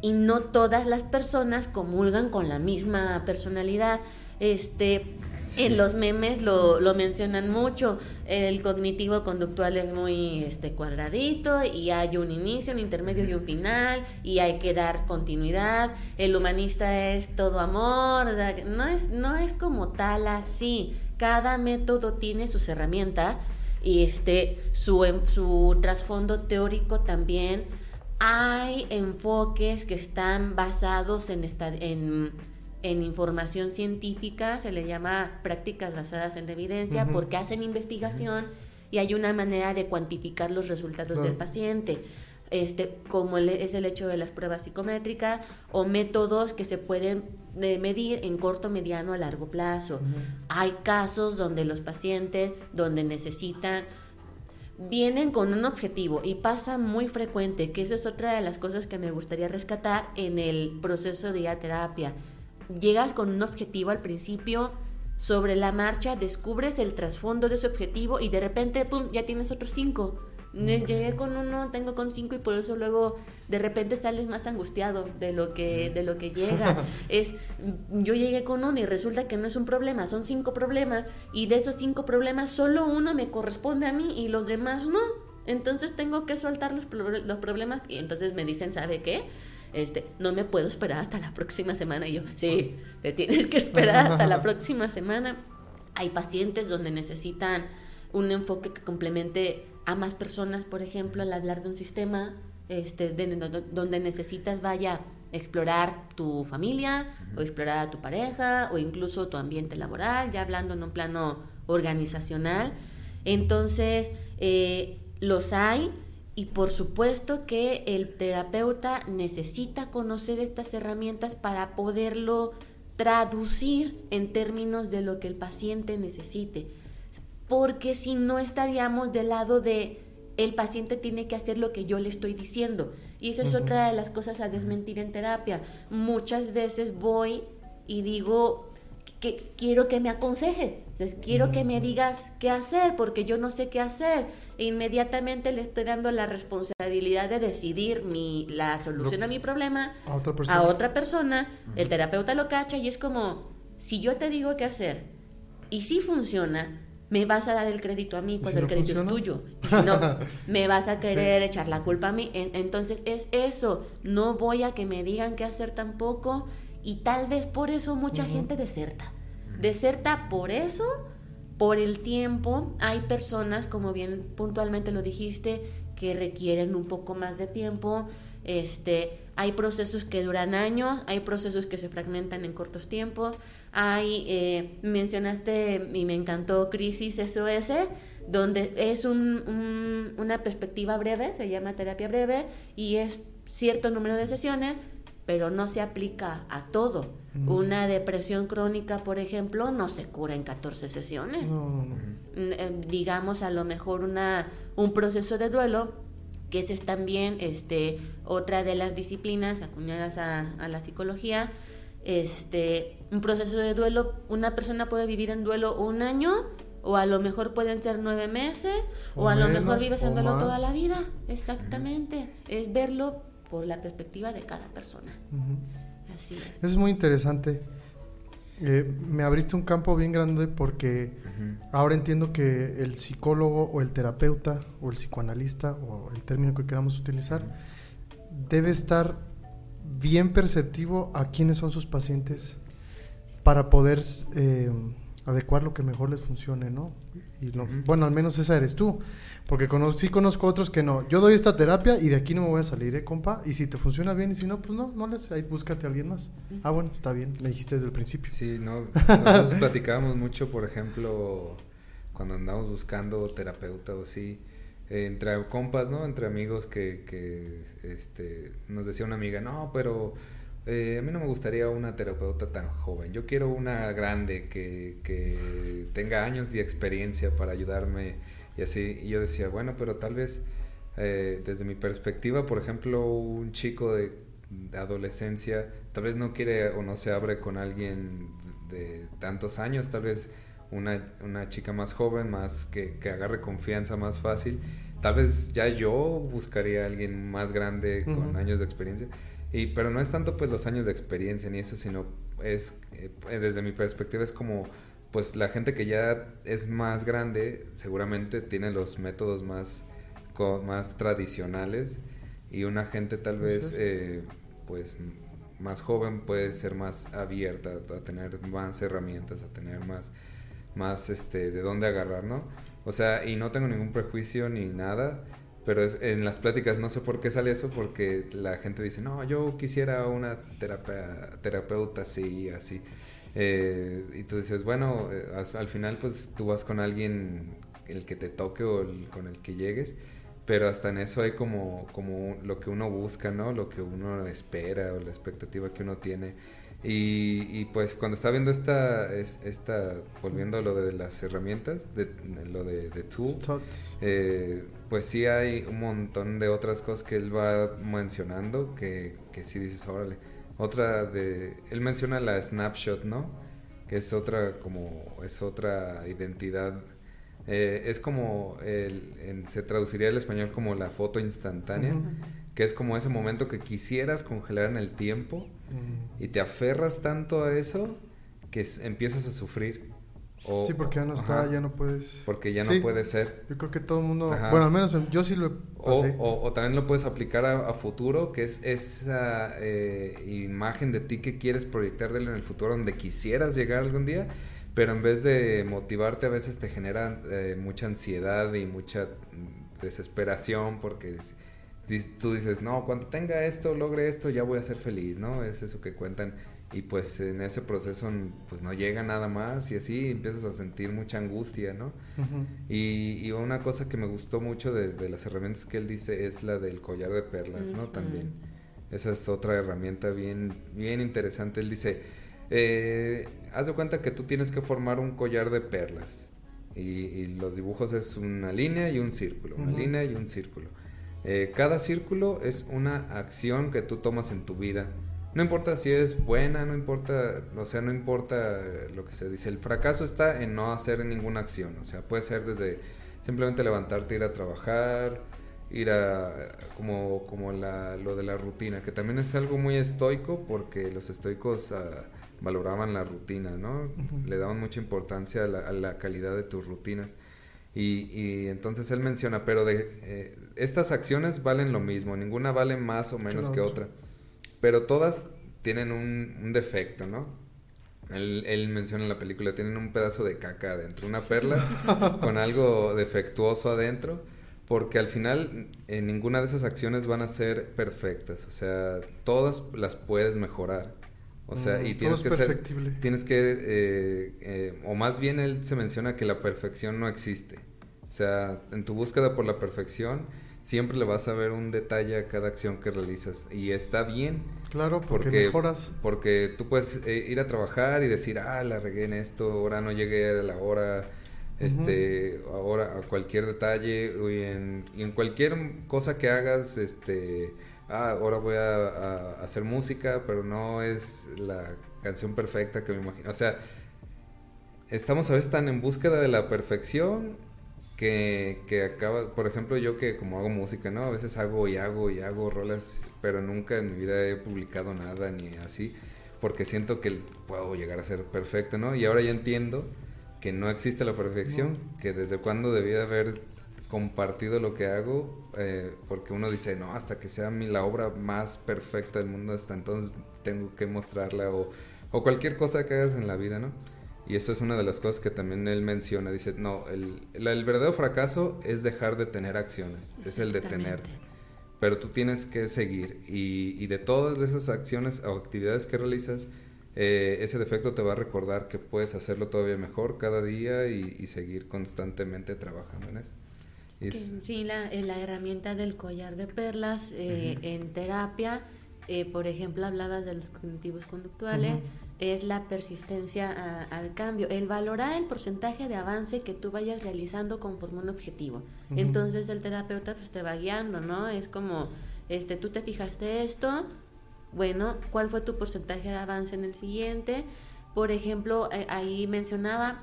Speaker 4: Y no todas las personas comulgan con la misma personalidad. Este, en los memes lo, lo, mencionan mucho. El cognitivo conductual es muy este, cuadradito y hay un inicio, un intermedio y un final y hay que dar continuidad. El humanista es todo amor. O sea, no es, no es como tal así. Cada método tiene sus herramientas y este, su, su trasfondo teórico también. Hay enfoques que están basados en, esta, en en información científica, se le llama prácticas basadas en evidencia, porque hacen investigación y hay una manera de cuantificar los resultados del paciente. Este, como es el hecho de las pruebas psicométricas o métodos que se pueden eh, medir en corto, mediano, a largo plazo. Hay casos donde los pacientes, donde necesitan, vienen con un objetivo y pasa muy frecuente, que eso es otra de las cosas que me gustaría rescatar en el proceso de terapia llegas con un objetivo al principio, sobre la marcha descubres el trasfondo de ese objetivo y de repente, ¡pum!, ya tienes otros cinco. Llegué con uno, tengo con cinco y por eso luego de repente sales más angustiado de lo que, de lo que llega. <laughs> Es, yo llegué con uno y resulta que no es un problema, son cinco problemas y de esos cinco problemas solo uno me corresponde a mí y los demás no. Entonces tengo que soltar los, los problemas y entonces me dicen, ¿sabe qué? este, no me puedo esperar hasta la próxima semana. Y yo, sí, te tienes que esperar hasta la <laughs> próxima semana. Hay pacientes donde necesitan un enfoque que complemente a más personas, por ejemplo, al hablar de un sistema este, donde necesitas, vaya, explorar tu familia o explorar a tu pareja o incluso tu ambiente laboral, ya hablando en un plano organizacional. Entonces, eh, los hay, y por supuesto que el terapeuta necesita conocer estas herramientas para poderlo traducir en términos de lo que el paciente necesite. Porque si no estaríamos del lado de el paciente tiene que hacer lo que yo le estoy diciendo. Y eso es otra de las cosas a desmentir en terapia. Muchas veces voy y digo que quiero que me aconseje, quiero que me digas qué hacer porque yo no sé qué hacer. Inmediatamente le estoy dando la responsabilidad de decidir mi, la solución a mi problema a otra persona, el terapeuta lo cacha y es como, si yo te digo qué hacer y si funciona, me vas a dar el crédito a mí cuando el crédito es tuyo. Y si no, <laughs> me vas a querer echar la culpa a mí. Entonces es eso, no voy a que me digan qué hacer tampoco y tal vez por eso mucha gente deserta. Deserta por eso por el tiempo, hay personas, como bien puntualmente lo dijiste, que requieren un poco más de tiempo. Este, hay procesos que duran años, hay procesos que se fragmentan en cortos tiempos. Hay, eh, mencionaste y me encantó Crisis SOS, donde es un, una perspectiva breve, se llama terapia breve, y es cierto número de sesiones, pero no se aplica a todo. Una depresión crónica, por ejemplo, no se cura en 14 sesiones. Mm, eh, digamos, a lo mejor una, un proceso de duelo, que ese es también este, otra de las disciplinas acuñadas a, a la psicología. Este, un proceso de duelo, una persona puede vivir en duelo un año, o a lo mejor pueden ser nueve meses, o, a lo mejor vives en duelo toda la vida. Exactamente. Es verlo por la perspectiva de cada persona. Así es.
Speaker 3: es muy interesante. Eh, me abriste un campo bien grande porque ahora entiendo que el psicólogo o el terapeuta o el psicoanalista o el término que queramos utilizar debe estar bien perceptivo a quiénes son sus pacientes para poder eh, adecuar lo que mejor les funcione, ¿no? Y Bueno, al menos esa eres tú. Porque sí conozco otros que no. Yo doy esta terapia y de aquí no me voy a salir, ¿eh, compa? Y si te funciona bien y si no, pues no, no les... Ahí búscate a alguien más. Ah, bueno, está bien. Me dijiste desde el principio.
Speaker 2: Sí, no. Nosotros <laughs> platicábamos mucho, por ejemplo, cuando andamos buscando terapeuta o entre compas, ¿no? Entre amigos que, que este, nos decía una amiga, no, pero eh, a mí no me gustaría una terapeuta tan joven. Yo quiero una grande que, que tenga años de experiencia para ayudarme y así. Y yo decía, bueno, pero tal vez eh, desde mi perspectiva, por ejemplo, un chico de, adolescencia tal vez no quiere o no se abre con alguien de tantos años, tal vez una, una chica más joven, más que, que, agarre confianza más fácil. Tal vez ya yo buscaría a alguien más grande con años de experiencia. Y, pero no es tanto pues los años de experiencia ni eso, sino es, eh, desde mi perspectiva es como pues la gente que ya es más grande seguramente tiene los métodos más, más tradicionales y una gente tal vez eh, pues más joven puede ser más abierta a tener más herramientas, a tener más, más este, de dónde agarrar, ¿no? O sea, y no tengo ningún prejuicio ni nada, pero es, en las pláticas no sé por qué sale eso, porque la gente dice, no, yo quisiera una terapeuta así, así. Eh, y tú dices, bueno, eh, al final pues tú vas con alguien el que te toque o con el que llegues, pero hasta en eso hay como, como lo que uno busca, ¿no? Lo que uno espera o la expectativa que uno tiene. Y, pues cuando está viendo esta, esta, volviendo a lo de las herramientas, de, lo de, de tools, eh, pues sí hay un montón de otras cosas que él va mencionando que, que sí dices, órale otra de, él menciona la snapshot, ¿no? Que es otra como, es otra identidad. Eh, es como, el, se traduciría al español como la foto instantánea, que es como ese momento que quisieras congelar en el tiempo y te aferras tanto a eso que empiezas a sufrir
Speaker 3: sí, porque ya no está, ya no puedes.
Speaker 2: Porque ya no puede ser.
Speaker 3: Yo creo que todo el mundo. Bueno, al menos yo sí lo
Speaker 2: pasé. O, o, también lo puedes aplicar a, futuro, que es esa eh, imagen de ti que quieres proyectar en el futuro, donde quisieras llegar algún día, pero en vez de motivarte, a veces te genera eh, mucha ansiedad y mucha desesperación, porque tú dices, no, cuando tenga esto, logre esto, ya voy a ser feliz, ¿no? Es eso que cuentan y pues en ese proceso pues no llega nada más y así empiezas a sentir mucha angustia, ¿no? y, y, una cosa que me gustó mucho de, las herramientas que él dice es la del collar de perlas, ¿no? También. Esa es otra herramienta bien, bien interesante. Él dice, eh, haz de cuenta que tú tienes que formar un collar de perlas. Y, los dibujos es una línea y un círculo, una línea y un círculo. Eh, cada círculo es una acción que tú tomas en tu vida no importa si es buena, no importa, o sea, no importa lo que se dice. El fracaso está en no hacer ninguna acción. O sea, puede ser desde simplemente levantarte, ir a trabajar, ir a como, como la, lo de la rutina, que también es algo muy estoico porque los estoicos ah, valoraban la rutina, ¿no? Le daban mucha importancia a la, calidad de tus rutinas. Y, y, entonces él menciona, pero de eh, estas acciones valen lo mismo, ninguna vale más o menos que otra pero todas tienen un, defecto, ¿no? Él, menciona en la película, tienen un pedazo de caca adentro, una perla <laughs> con algo defectuoso adentro, porque al final en ninguna de esas acciones van a ser perfectas, o sea, todas las puedes mejorar. O sea, mm, y tienes que ser, tienes que, eh, eh, o más bien él se menciona que la perfección no existe. O sea, en tu búsqueda por la perfección, siempre le vas a ver un detalle a cada acción que realizas y está bien.
Speaker 3: Claro, porque, mejoras.
Speaker 2: Porque tú puedes eh, ir a trabajar y decir, ah, la regué en esto, ahora no llegué a la hora, este, ahora a cualquier detalle y en, y en, cualquier cosa que hagas, este, ah, ahora voy a, hacer música, pero no es la canción perfecta que me imagino. O sea, estamos a veces tan en búsqueda de la perfección que, que acaba, por ejemplo, yo que como hago música, ¿no? A veces hago y hago y hago rolas, pero nunca en mi vida he publicado nada ni así, porque siento que puedo llegar a ser perfecto, ¿no? Y ahora ya entiendo que no existe la perfección, que desde cuando debía haber compartido lo que hago, eh, porque uno dice, no, hasta que sea mi, la obra más perfecta del mundo, hasta entonces tengo que mostrarla, o, o cualquier cosa que hagas en la vida, ¿no? Y eso es una de las cosas que también él menciona. Dice, no, el, el, verdadero fracaso es dejar de tener acciones, es el detenerte. Pero tú tienes que seguir. Y, y, de todas esas acciones o actividades que realizas, eh, ese defecto te va a recordar que puedes hacerlo todavía mejor cada día y, seguir constantemente trabajando en eso.
Speaker 4: Sí, la, eh, la, herramienta del collar de perlas eh, en terapia, por ejemplo, hablabas de los cognitivos conductuales. es la persistencia al cambio, el valorar el porcentaje de avance que tú vayas realizando conforme un objetivo. Entonces el terapeuta pues te va guiando, ¿no? Es como, este, tú te fijaste esto, bueno, ¿cuál fue tu porcentaje de avance en el siguiente? Por ejemplo, eh, ahí mencionaba,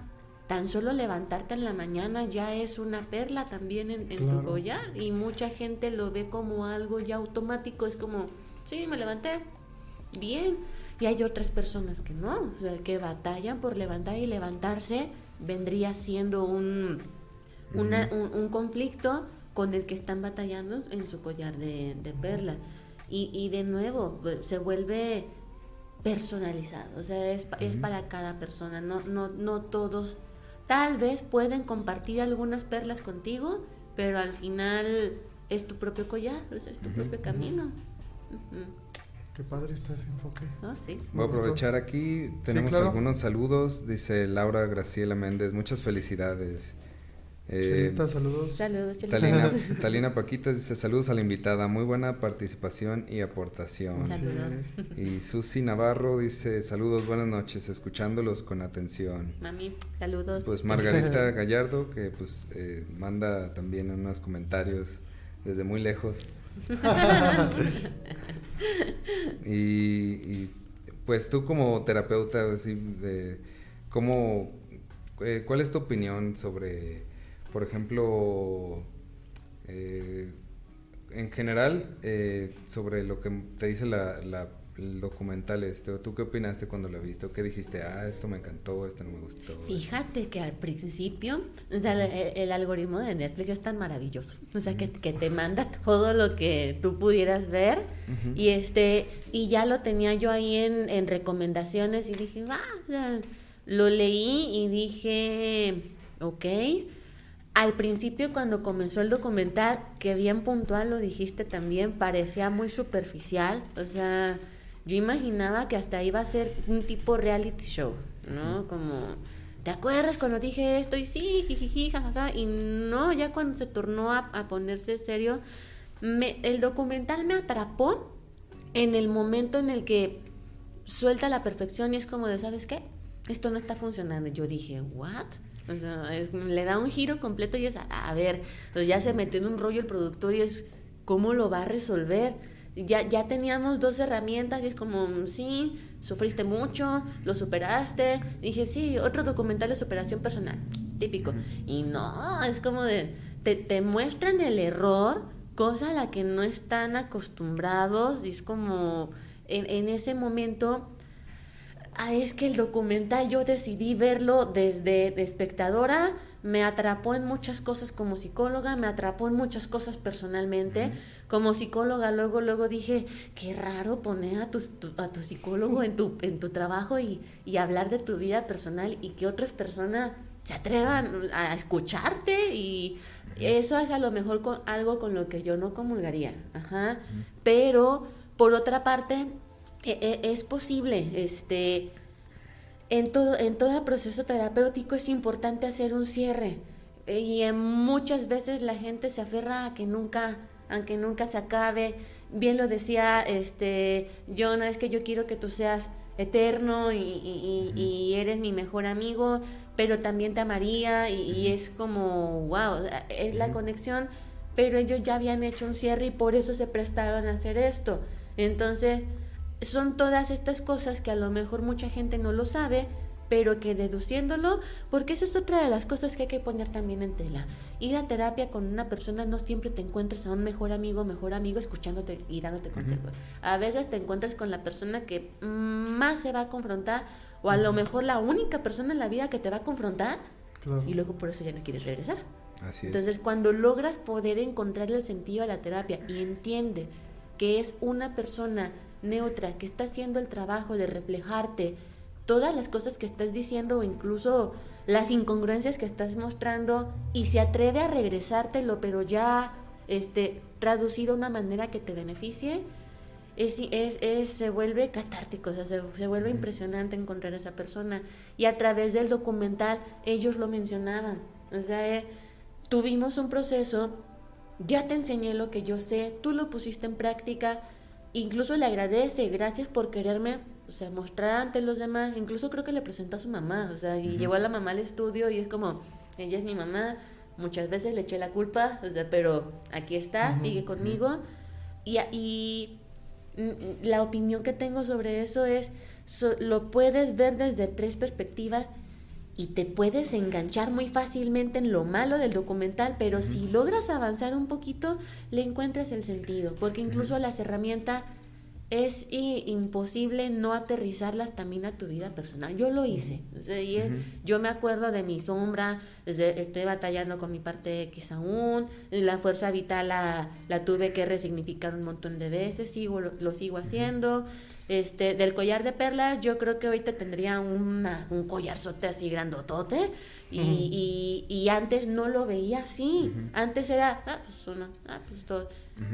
Speaker 4: tan solo levantarte en la mañana ya es una perla también en, tu collar y mucha gente lo ve como algo ya automático, es como, sí, me levanté, bien y hay otras personas que no, que batallan por levantar y levantarse vendría siendo un, un, conflicto con el que están batallando en su collar de, de perla. Y, y, de nuevo, pues, se vuelve personalizado, o sea, es, es para cada persona, no, no, no todos, tal vez pueden compartir algunas perlas contigo, pero al final es tu propio collar, es tu propio camino.
Speaker 3: Qué padre está ese enfoque.
Speaker 4: Ah, sí.
Speaker 2: Voy a aprovechar aquí. Tenemos algunos saludos. Dice Laura Graciela Méndez. Muchas felicidades.
Speaker 3: Eh, saludos.
Speaker 4: Saludos,
Speaker 2: Talina, <laughs> Talina Paquita dice saludos a la invitada, muy buena participación y aportación.
Speaker 4: Saludos.
Speaker 2: Y Susi Navarro dice saludos, buenas noches, escuchándolos con atención.
Speaker 4: Mami, saludos.
Speaker 2: Pues Margarita Gallardo que pues eh, manda también unos comentarios desde muy lejos. <laughs> y, pues tú como terapeuta, ¿cómo, eh, ¿cuál es tu opinión sobre, por ejemplo, eh, en general, eh, sobre lo que te dice la, la el documental este. ¿Tú qué opinaste cuando lo viste? qué dijiste? Ah, esto me encantó, esto no me gustó.
Speaker 4: Fíjate que al principio, o sea, el, algoritmo de Netflix es tan maravilloso. O sea, que, que, te manda todo lo que tú pudieras ver. Y este, y ya lo tenía yo ahí en, en recomendaciones y dije, va, lo leí y dije, ok. Al principio cuando comenzó el documental, que bien puntual lo dijiste también, parecía muy superficial, o sea, yo imaginaba que hasta iba a ser un tipo reality show, ¿no? Como, ¿te acuerdas cuando dije esto? Y sí, jiji, jajaja. Y no, ya cuando se tornó a, ponerse serio, me, el documental me atrapó en el momento en el que suelta la perfección y es como de, ¿sabes qué? Esto no está funcionando. Yo dije, ¿what? O sea, le da un giro completo y es, a, ver, pues ya se metió en un rollo el productor y es, ¿cómo lo va a resolver? ya, ya teníamos dos herramientas y es como, sí, sufriste mucho, lo superaste. dije, sí, otro documental de superación personal, típico. Y no, es como de, te, te muestran el error, cosa a la que no están acostumbrados. Y es como, en, en ese momento, ah, es que el documental yo decidí verlo desde espectadora me atrapó en muchas cosas como psicóloga, me atrapó en muchas cosas personalmente. Como psicóloga, luego, luego dije, qué raro poner a tu, a tu psicólogo en tu, en tu trabajo y, y, hablar de tu vida personal y que otras personas se atrevan a escucharte y eso es a lo mejor con, algo con lo que yo no comulgaría. Ajá. Pero, por otra parte, es posible, este en todo, en todo proceso terapéutico es importante hacer un cierre. Y muchas veces la gente se aferra a que nunca, aunque nunca se acabe. Bien lo decía este Jonah, es que yo quiero que tú seas eterno y, eres mi mejor amigo, pero también te amaría y, es como, wow, es la conexión, pero ellos ya habían hecho un cierre y por eso se prestaron a hacer esto. Entonces, son todas estas cosas que a lo mejor mucha gente no lo sabe, pero que deduciéndolo, porque eso es otra de las cosas que hay que poner también en tela. Ir a terapia con una persona no siempre te encuentras a un mejor amigo, mejor amigo escuchándote y dándote consejos. A veces te encuentras con la persona que más se va a confrontar o a lo mejor la única persona en la vida que te va a confrontar y luego por eso ya no quieres regresar. Entonces, cuando logras poder encontrar el sentido a la terapia y entiende que es una persona neutra, que está haciendo el trabajo de reflejarte todas las cosas que estás diciendo o incluso las incongruencias que estás mostrando y se atreve a regresártelo, pero ya este, traducido de una manera que te beneficie, es, es, se vuelve catártico, se, vuelve impresionante encontrar a esa persona. Y a través del documental ellos lo mencionaban. O sea, eh, tuvimos un proceso, ya te enseñé lo que yo sé, tú lo pusiste en práctica, incluso le agradece, gracias por quererme, o sea, mostrar ante los demás, incluso creo que le presentó a su mamá, o sea, y llevó a la mamá al estudio y es como, ella es mi mamá, muchas veces le eché la culpa, o sea, pero aquí está, sigue conmigo, y, y mm, la opinión que tengo sobre eso es, lo puedes ver desde tres perspectivas y te puedes enganchar muy fácilmente en lo malo del documental, pero si logras avanzar un poquito, le encuentras el sentido, porque incluso las herramientas es imposible no aterrizarlas también a tu vida personal. Yo lo hice. y Yo me acuerdo de mi sombra, estoy batallando con mi parte X aún, la fuerza vital la, la tuve que resignificar un montón de veces, sigo, lo, sigo haciendo. Este, del collar de perlas, yo creo que ahorita tendría una, un collarzote así grandotote. Y, y, antes no lo veía así. Antes era, ah, pues uno, ah, pues dos.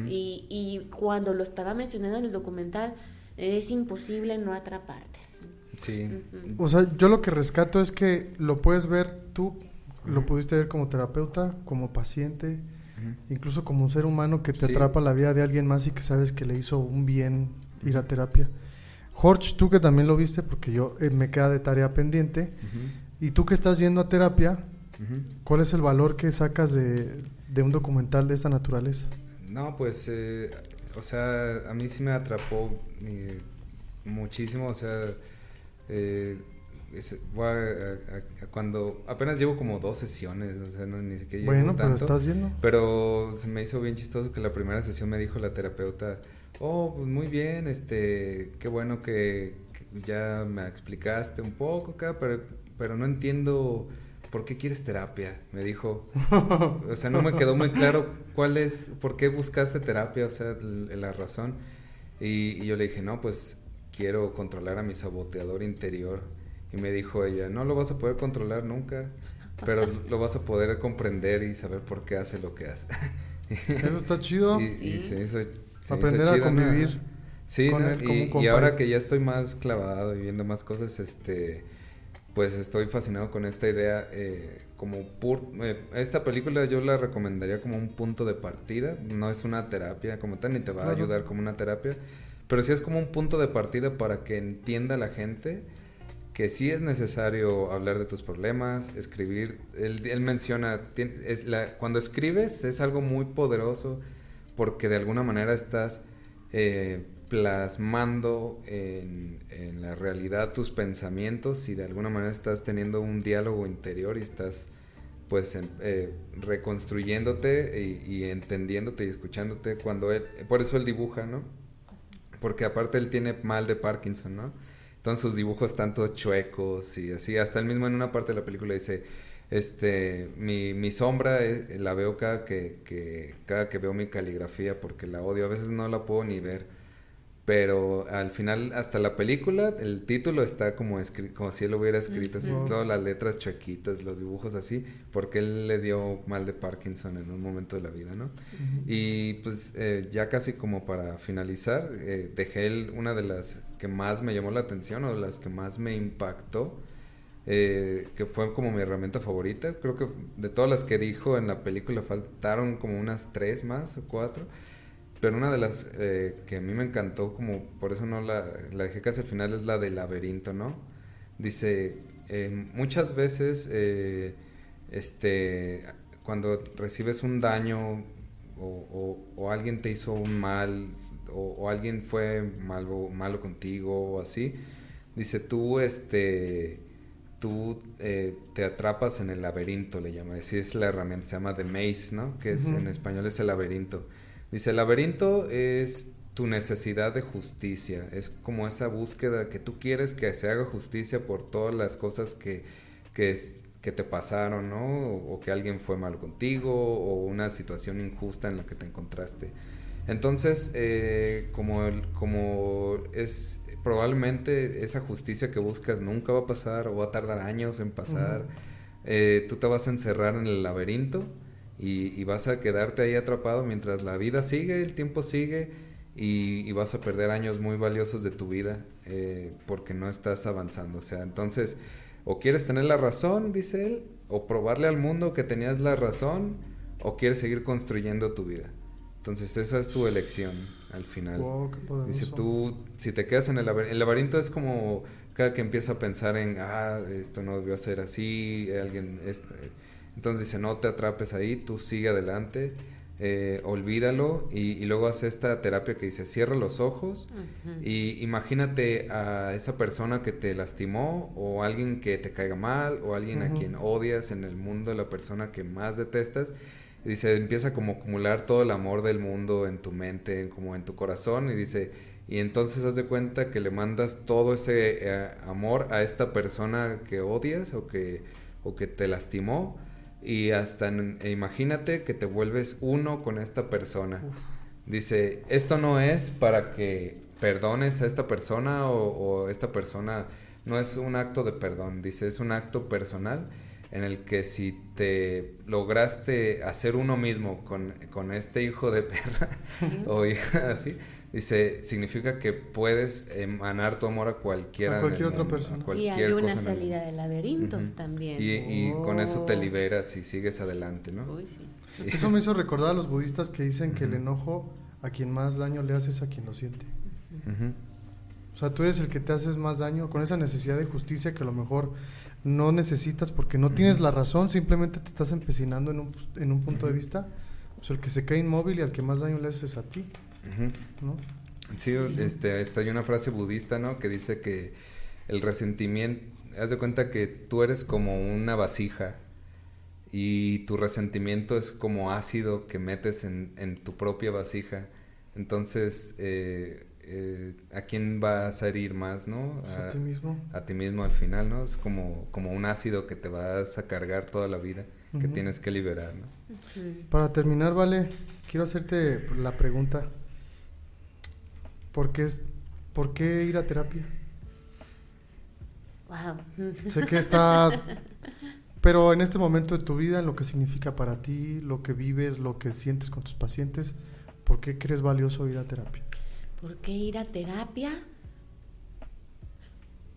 Speaker 4: y, y cuando lo estaba mencionando en el documental, es imposible no atraparte.
Speaker 2: Sí.
Speaker 3: O sea, yo lo que rescato es que lo puedes ver tú, lo pudiste ver como terapeuta, como paciente, incluso como un ser humano que te atrapa la vida de alguien más y que sabes que le hizo un bien ir a terapia. Jorge, tú que también lo viste, porque yo eh, me queda de tarea pendiente, y tú que estás yendo a terapia, ¿cuál es el valor que sacas de, un documental de esta naturaleza?
Speaker 2: No, pues, eh, o sea, a mí sí me atrapó eh, muchísimo, o sea, cuando apenas llevo como dos sesiones, o sea, no, ni siquiera
Speaker 3: llevo Bueno, pero estás yendo.
Speaker 2: Pero se me hizo bien chistoso que la primera sesión me dijo la terapeuta, oh, pues muy bien, este, qué bueno que, ya me explicaste un poco acá, pero, pero no entiendo por qué quieres terapia, me dijo. <laughs> O sea, no me quedó muy claro cuál es, por qué buscaste terapia, o sea, la razón. Y, yo le dije, no, pues quiero controlar a mi saboteador interior. Y me dijo ella, no lo vas a poder controlar nunca, pero lo vas a poder comprender y saber por qué hace lo que hace.
Speaker 3: Eso está chido.
Speaker 2: Y, sí.
Speaker 3: Aprender a convivir.
Speaker 2: Sí, y, ahora que ya estoy más clavado y viendo más cosas, este, pues estoy fascinado con esta idea. Eh, como eh, esta película yo la recomendaría como un punto de partida. No es una terapia como tal, ni te va a ayudar como una terapia. Pero sí es como un punto de partida para que entienda la gente que sí es necesario hablar de tus problemas, escribir. Él, él menciona, es la, cuando escribes es algo muy poderoso porque de alguna manera estás eh, plasmando en, la realidad tus pensamientos y de alguna manera estás teniendo un diálogo interior y estás pues eh, reconstruyéndote y, entendiéndote y escuchándote cuando él, por eso él dibuja, ¿no? Porque aparte él tiene mal de Parkinson, ¿no? Entonces sus dibujos están todos chuecos y así, hasta él mismo en una parte de la película dice, este, mi, mi sombra la veo cada que, que, cada que veo mi caligrafía porque la odio. A veces no la puedo ni ver. Pero al final, hasta la película, el título está como, como si él lo hubiera escrito, así, todas las letras chaquitas, los dibujos así, porque él le dio mal de Parkinson en un momento de la vida, ¿no? Y pues eh, ya casi como para finalizar, eh, dejé el, una de las que más me llamó la atención o de las que más me impactó, eh, que fue como mi herramienta favorita. Creo que de todas las que dijo en la película faltaron como unas tres más o cuatro. Pero una de las eh, que a mí me encantó, como por eso no la, la dejé casi al final, es la del laberinto, ¿no? Dice, eh, muchas veces, este, cuando recibes un daño o, o, alguien te hizo un mal o, o, alguien fue malo, malo contigo o así, dice, tú, este, tú eh, te atrapas en el laberinto, le llama. Así es la herramienta, se llama The Maze, ¿no? Que es, en español es el laberinto. Dice, el laberinto es tu necesidad de justicia, es como esa búsqueda que tú quieres que se haga justicia por todas las cosas que, que, que te pasaron, ¿no? O, que alguien fue mal contigo, o una situación injusta en la que te encontraste. Entonces, eh, como, como es probablemente esa justicia que buscas nunca va a pasar o va a tardar años en pasar. Eh, tú te vas a encerrar en el laberinto y, vas a quedarte ahí atrapado mientras la vida sigue, el tiempo sigue y, vas a perder años muy valiosos de tu vida eh, porque no estás avanzando. O sea, entonces, o quieres tener la razón, dice él, o probarle al mundo que tenías la razón, o quieres seguir construyendo tu vida. Entonces esa es tu elección. Al final. Dice tú, si te quedas en el laberinto, el laberinto es como cada que empieza a pensar en, ah, esto no debió ser así, alguien, este, entonces dice, no te atrapes ahí, tú sigue adelante, eh, olvídalo y, luego hace esta terapia que dice, cierra los ojos y imagínate a esa persona que te lastimó o alguien que te caiga mal o alguien a quien odias en el mundo, la persona que más detestas. Y dice, empieza como a acumular todo el amor del mundo en tu mente, como en tu corazón y dice, y entonces haz de cuenta que le mandas todo ese eh, amor a esta persona que odias o que, o que te lastimó y hasta e imagínate que te vuelves uno con esta persona. Dice, esto no es para que perdones a esta persona o, esta persona no es un acto de perdón, dice, es un acto personal en el que si te lograste hacer uno mismo con, con este hijo de perra o hija <laughs> así, Dice, significa que puedes emanar tu amor a cualquiera.
Speaker 3: A cualquier otra persona.
Speaker 4: y hay una salida del laberinto también.
Speaker 2: Y, con eso te oh. liberas y sigues adelante, ¿no? <laughs>
Speaker 3: Eso me hizo recordar a los budistas que dicen que el enojo a quien más daño le haces a quien lo siente. O sea, tú eres el que te haces más daño con esa necesidad de justicia que a lo mejor no necesitas porque no tienes la razón, simplemente te estás empecinando en un, en un punto de vista. O sea, el que se cae inmóvil y al que más daño le haces es a ti.
Speaker 2: Sí, este, hay una frase budista, ¿no? Que dice que el resentimiento, haz de cuenta que tú eres como una vasija y tu resentimiento es como ácido que metes en, tu propia vasija. Entonces, eh, eh, ¿a quién vas a herir más, no?
Speaker 3: Pues a, ti mismo.
Speaker 2: A ti mismo al final, ¿no? Es como, como un ácido que te vas a cargar toda la vida, que tienes que liberar, ¿no?
Speaker 3: Para terminar, Vale, quiero hacerte la pregunta. ¿Por qué, es, ¿Por qué ir a terapia?
Speaker 4: Wow. <laughs>
Speaker 3: Sé que está... Pero en este momento de tu vida, en lo que significa para ti, lo que vives, lo que sientes con tus pacientes, ¿por qué crees valioso ir a terapia?
Speaker 4: ¿Por qué ir a terapia?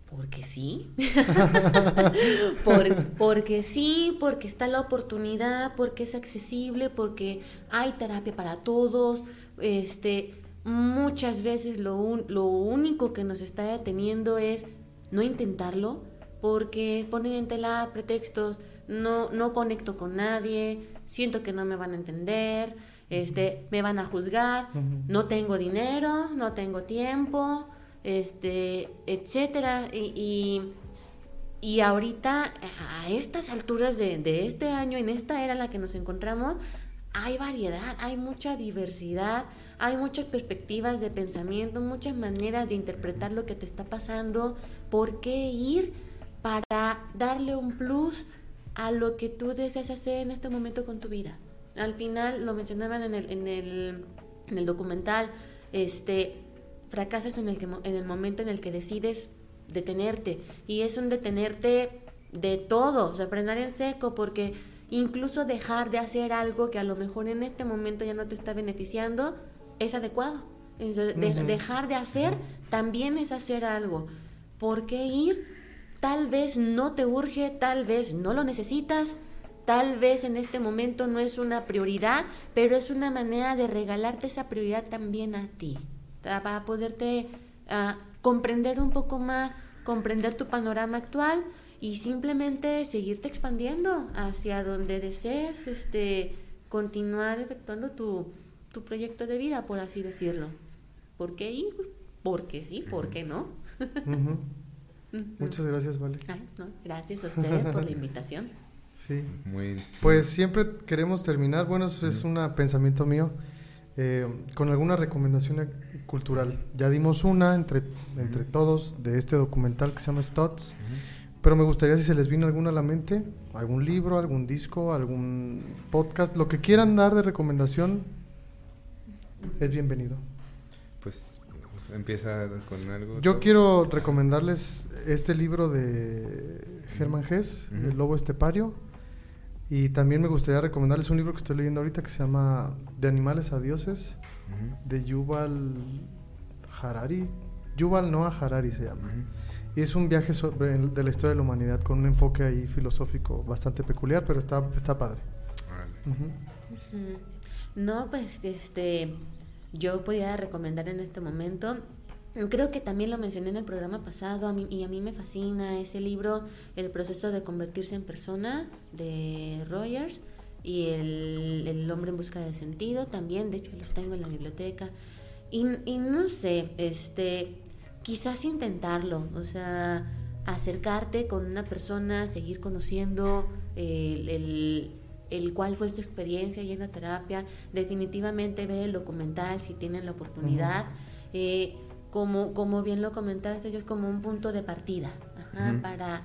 Speaker 4: Porque sí. <laughs> porque sí, porque está la oportunidad, porque es accesible, porque hay terapia para todos. Este, muchas veces lo, lo único que nos está deteniendo es no intentarlo porque ponen en tela pretextos, no, no conecto con nadie, siento que no me van a entender, este, me van a juzgar, no tengo dinero, no tengo tiempo, este, etcétera. Y, y, ahorita, a estas alturas de, de este año, en esta era en la que nos encontramos, hay variedad, hay mucha diversidad, hay muchas perspectivas de pensamiento, muchas maneras de interpretar lo que te está pasando. ¿Por qué ir para darle un plus a lo que tú deseas hacer en este momento con tu vida? Al final, lo mencionaban en el, en el, en el documental, este, fracasas en el, que, en el momento en el que decides detenerte. Y es un detenerte de todo, o sea, frenar en seco, porque incluso dejar de hacer algo que a lo mejor en este momento ya no te está beneficiando, es adecuado. Dejar de hacer también es hacer algo. ¿Por qué ir? Tal vez no te urge, tal vez no lo necesitas, tal vez en este momento no es una prioridad, pero es una manera de regalarte esa prioridad también a ti, para poderte ah, comprender un poco más, comprender tu panorama actual y simplemente seguirte expandiendo hacia donde desees este, continuar efectuando tu, tu proyecto de vida, por así decirlo. ¿Por qué ir? Porque sí, ¿por qué no? <laughs>
Speaker 3: Muchas gracias, Vale.
Speaker 4: gracias a ustedes por la invitación.
Speaker 3: Sí. Pues siempre queremos terminar, bueno, eso es un pensamiento mío, eh, con alguna recomendación cultural. Ya dimos una entre, entre todos de este documental que se llama Stots, pero me gustaría si se les vino alguna a la mente, algún libro, algún disco, algún podcast, lo que quieran dar de recomendación, es bienvenido.
Speaker 2: Pues empieza con algo.
Speaker 3: Yo quiero recomendarles este libro de Germán Gess, El Lobo Estepario. Y también me gustaría recomendarles un libro que estoy leyendo ahorita que se llama De animales a dioses, de Yuval Harari. Yuval Noah Harari se llama. Y es un viaje sobre de la historia de la humanidad con un enfoque ahí filosófico bastante peculiar, pero está, está padre.
Speaker 4: No, pues este yo podría recomendar en este momento Creo que también lo mencioné en el programa pasado y a mí me fascina ese libro, El proceso de convertirse en persona de Rogers y el, el, hombre en busca de sentido también, de hecho los tengo en la biblioteca. Y, y no sé, este, quizás intentarlo, o sea, acercarte con una persona, seguir conociendo el, el, el, cuál fue su experiencia y en la terapia, definitivamente ver el documental si tienen la oportunidad. eh, como, como bien lo comentaste, es como un punto de partida para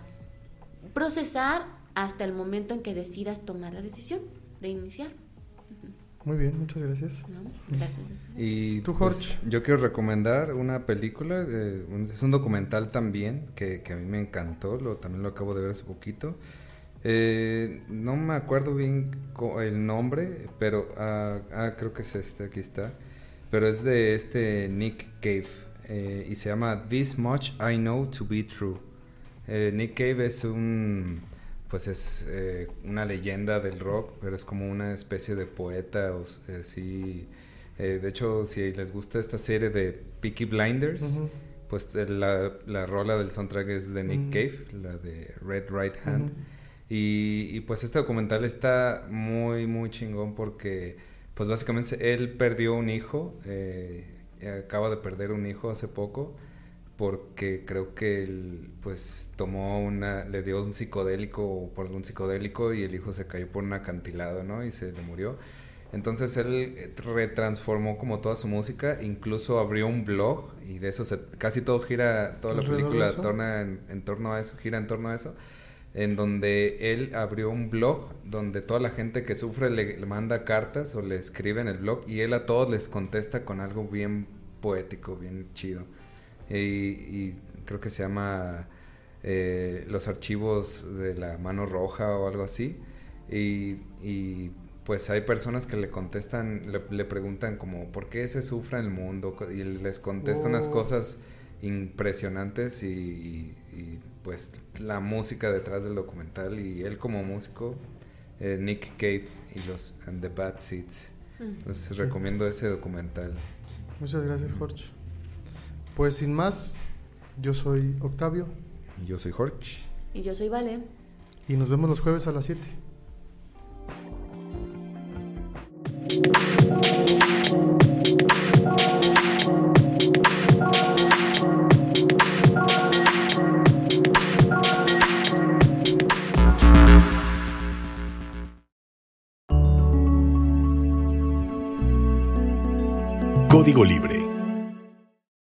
Speaker 4: procesar hasta el momento en que decidas tomar la decisión de iniciar.
Speaker 3: Muy bien, muchas gracias.
Speaker 2: Y tú, pues, Jorge. yo quiero recomendar una película, eh, es un documental también que, a mí me encantó, lo, también lo acabo de ver hace poquito. Eh, no me acuerdo bien el nombre, pero ah, ah, creo que es este, aquí está. Pero es de este Nick Cave eh, y se llama This Much I Know to Be True. Nick Cave es un pues es eh, una leyenda del rock, pero es como una especie de poeta, o, eh, sí, eh, de hecho, si les gusta esta serie de Peaky Blinders, pues la, la, rola del soundtrack es de Nick Cave, la de Red Right Hand. y, y, pues este documental está muy, muy chingón porque, pues básicamente él perdió un hijo, acaba de perder un hijo hace poco porque creo que él pues tomó una, le dio un psicodélico por algún psicodélico y el hijo se cayó por un acantilado, ¿no? Y se le murió. Entonces él retransformó como toda su música, incluso abrió un blog y de eso se, casi todo gira, toda la película torna en, torno a eso, gira en torno a eso, en donde él abrió un blog donde toda la gente que sufre le, le manda cartas o le escribe en el blog y él a todos les contesta con algo bien poético, bien chido y, creo que se llama eh, Los archivos de la mano roja o algo así. Y, pues hay personas que le contestan, le, preguntan como, ¿por qué se sufre en el mundo? Y les contesta unas oh. cosas impresionantes y, pues la música detrás del documental y él como músico, eh, Nick Cave y los and the Bad Seeds. Mm. Entonces recomiendo ese documental.
Speaker 3: Muchas gracias, Jorge. Pues sin más, yo soy Octavio.
Speaker 2: Yo soy Jorge.
Speaker 4: Y yo soy Vale.
Speaker 3: Y nos vemos los jueves a las 7.
Speaker 1: Código Libre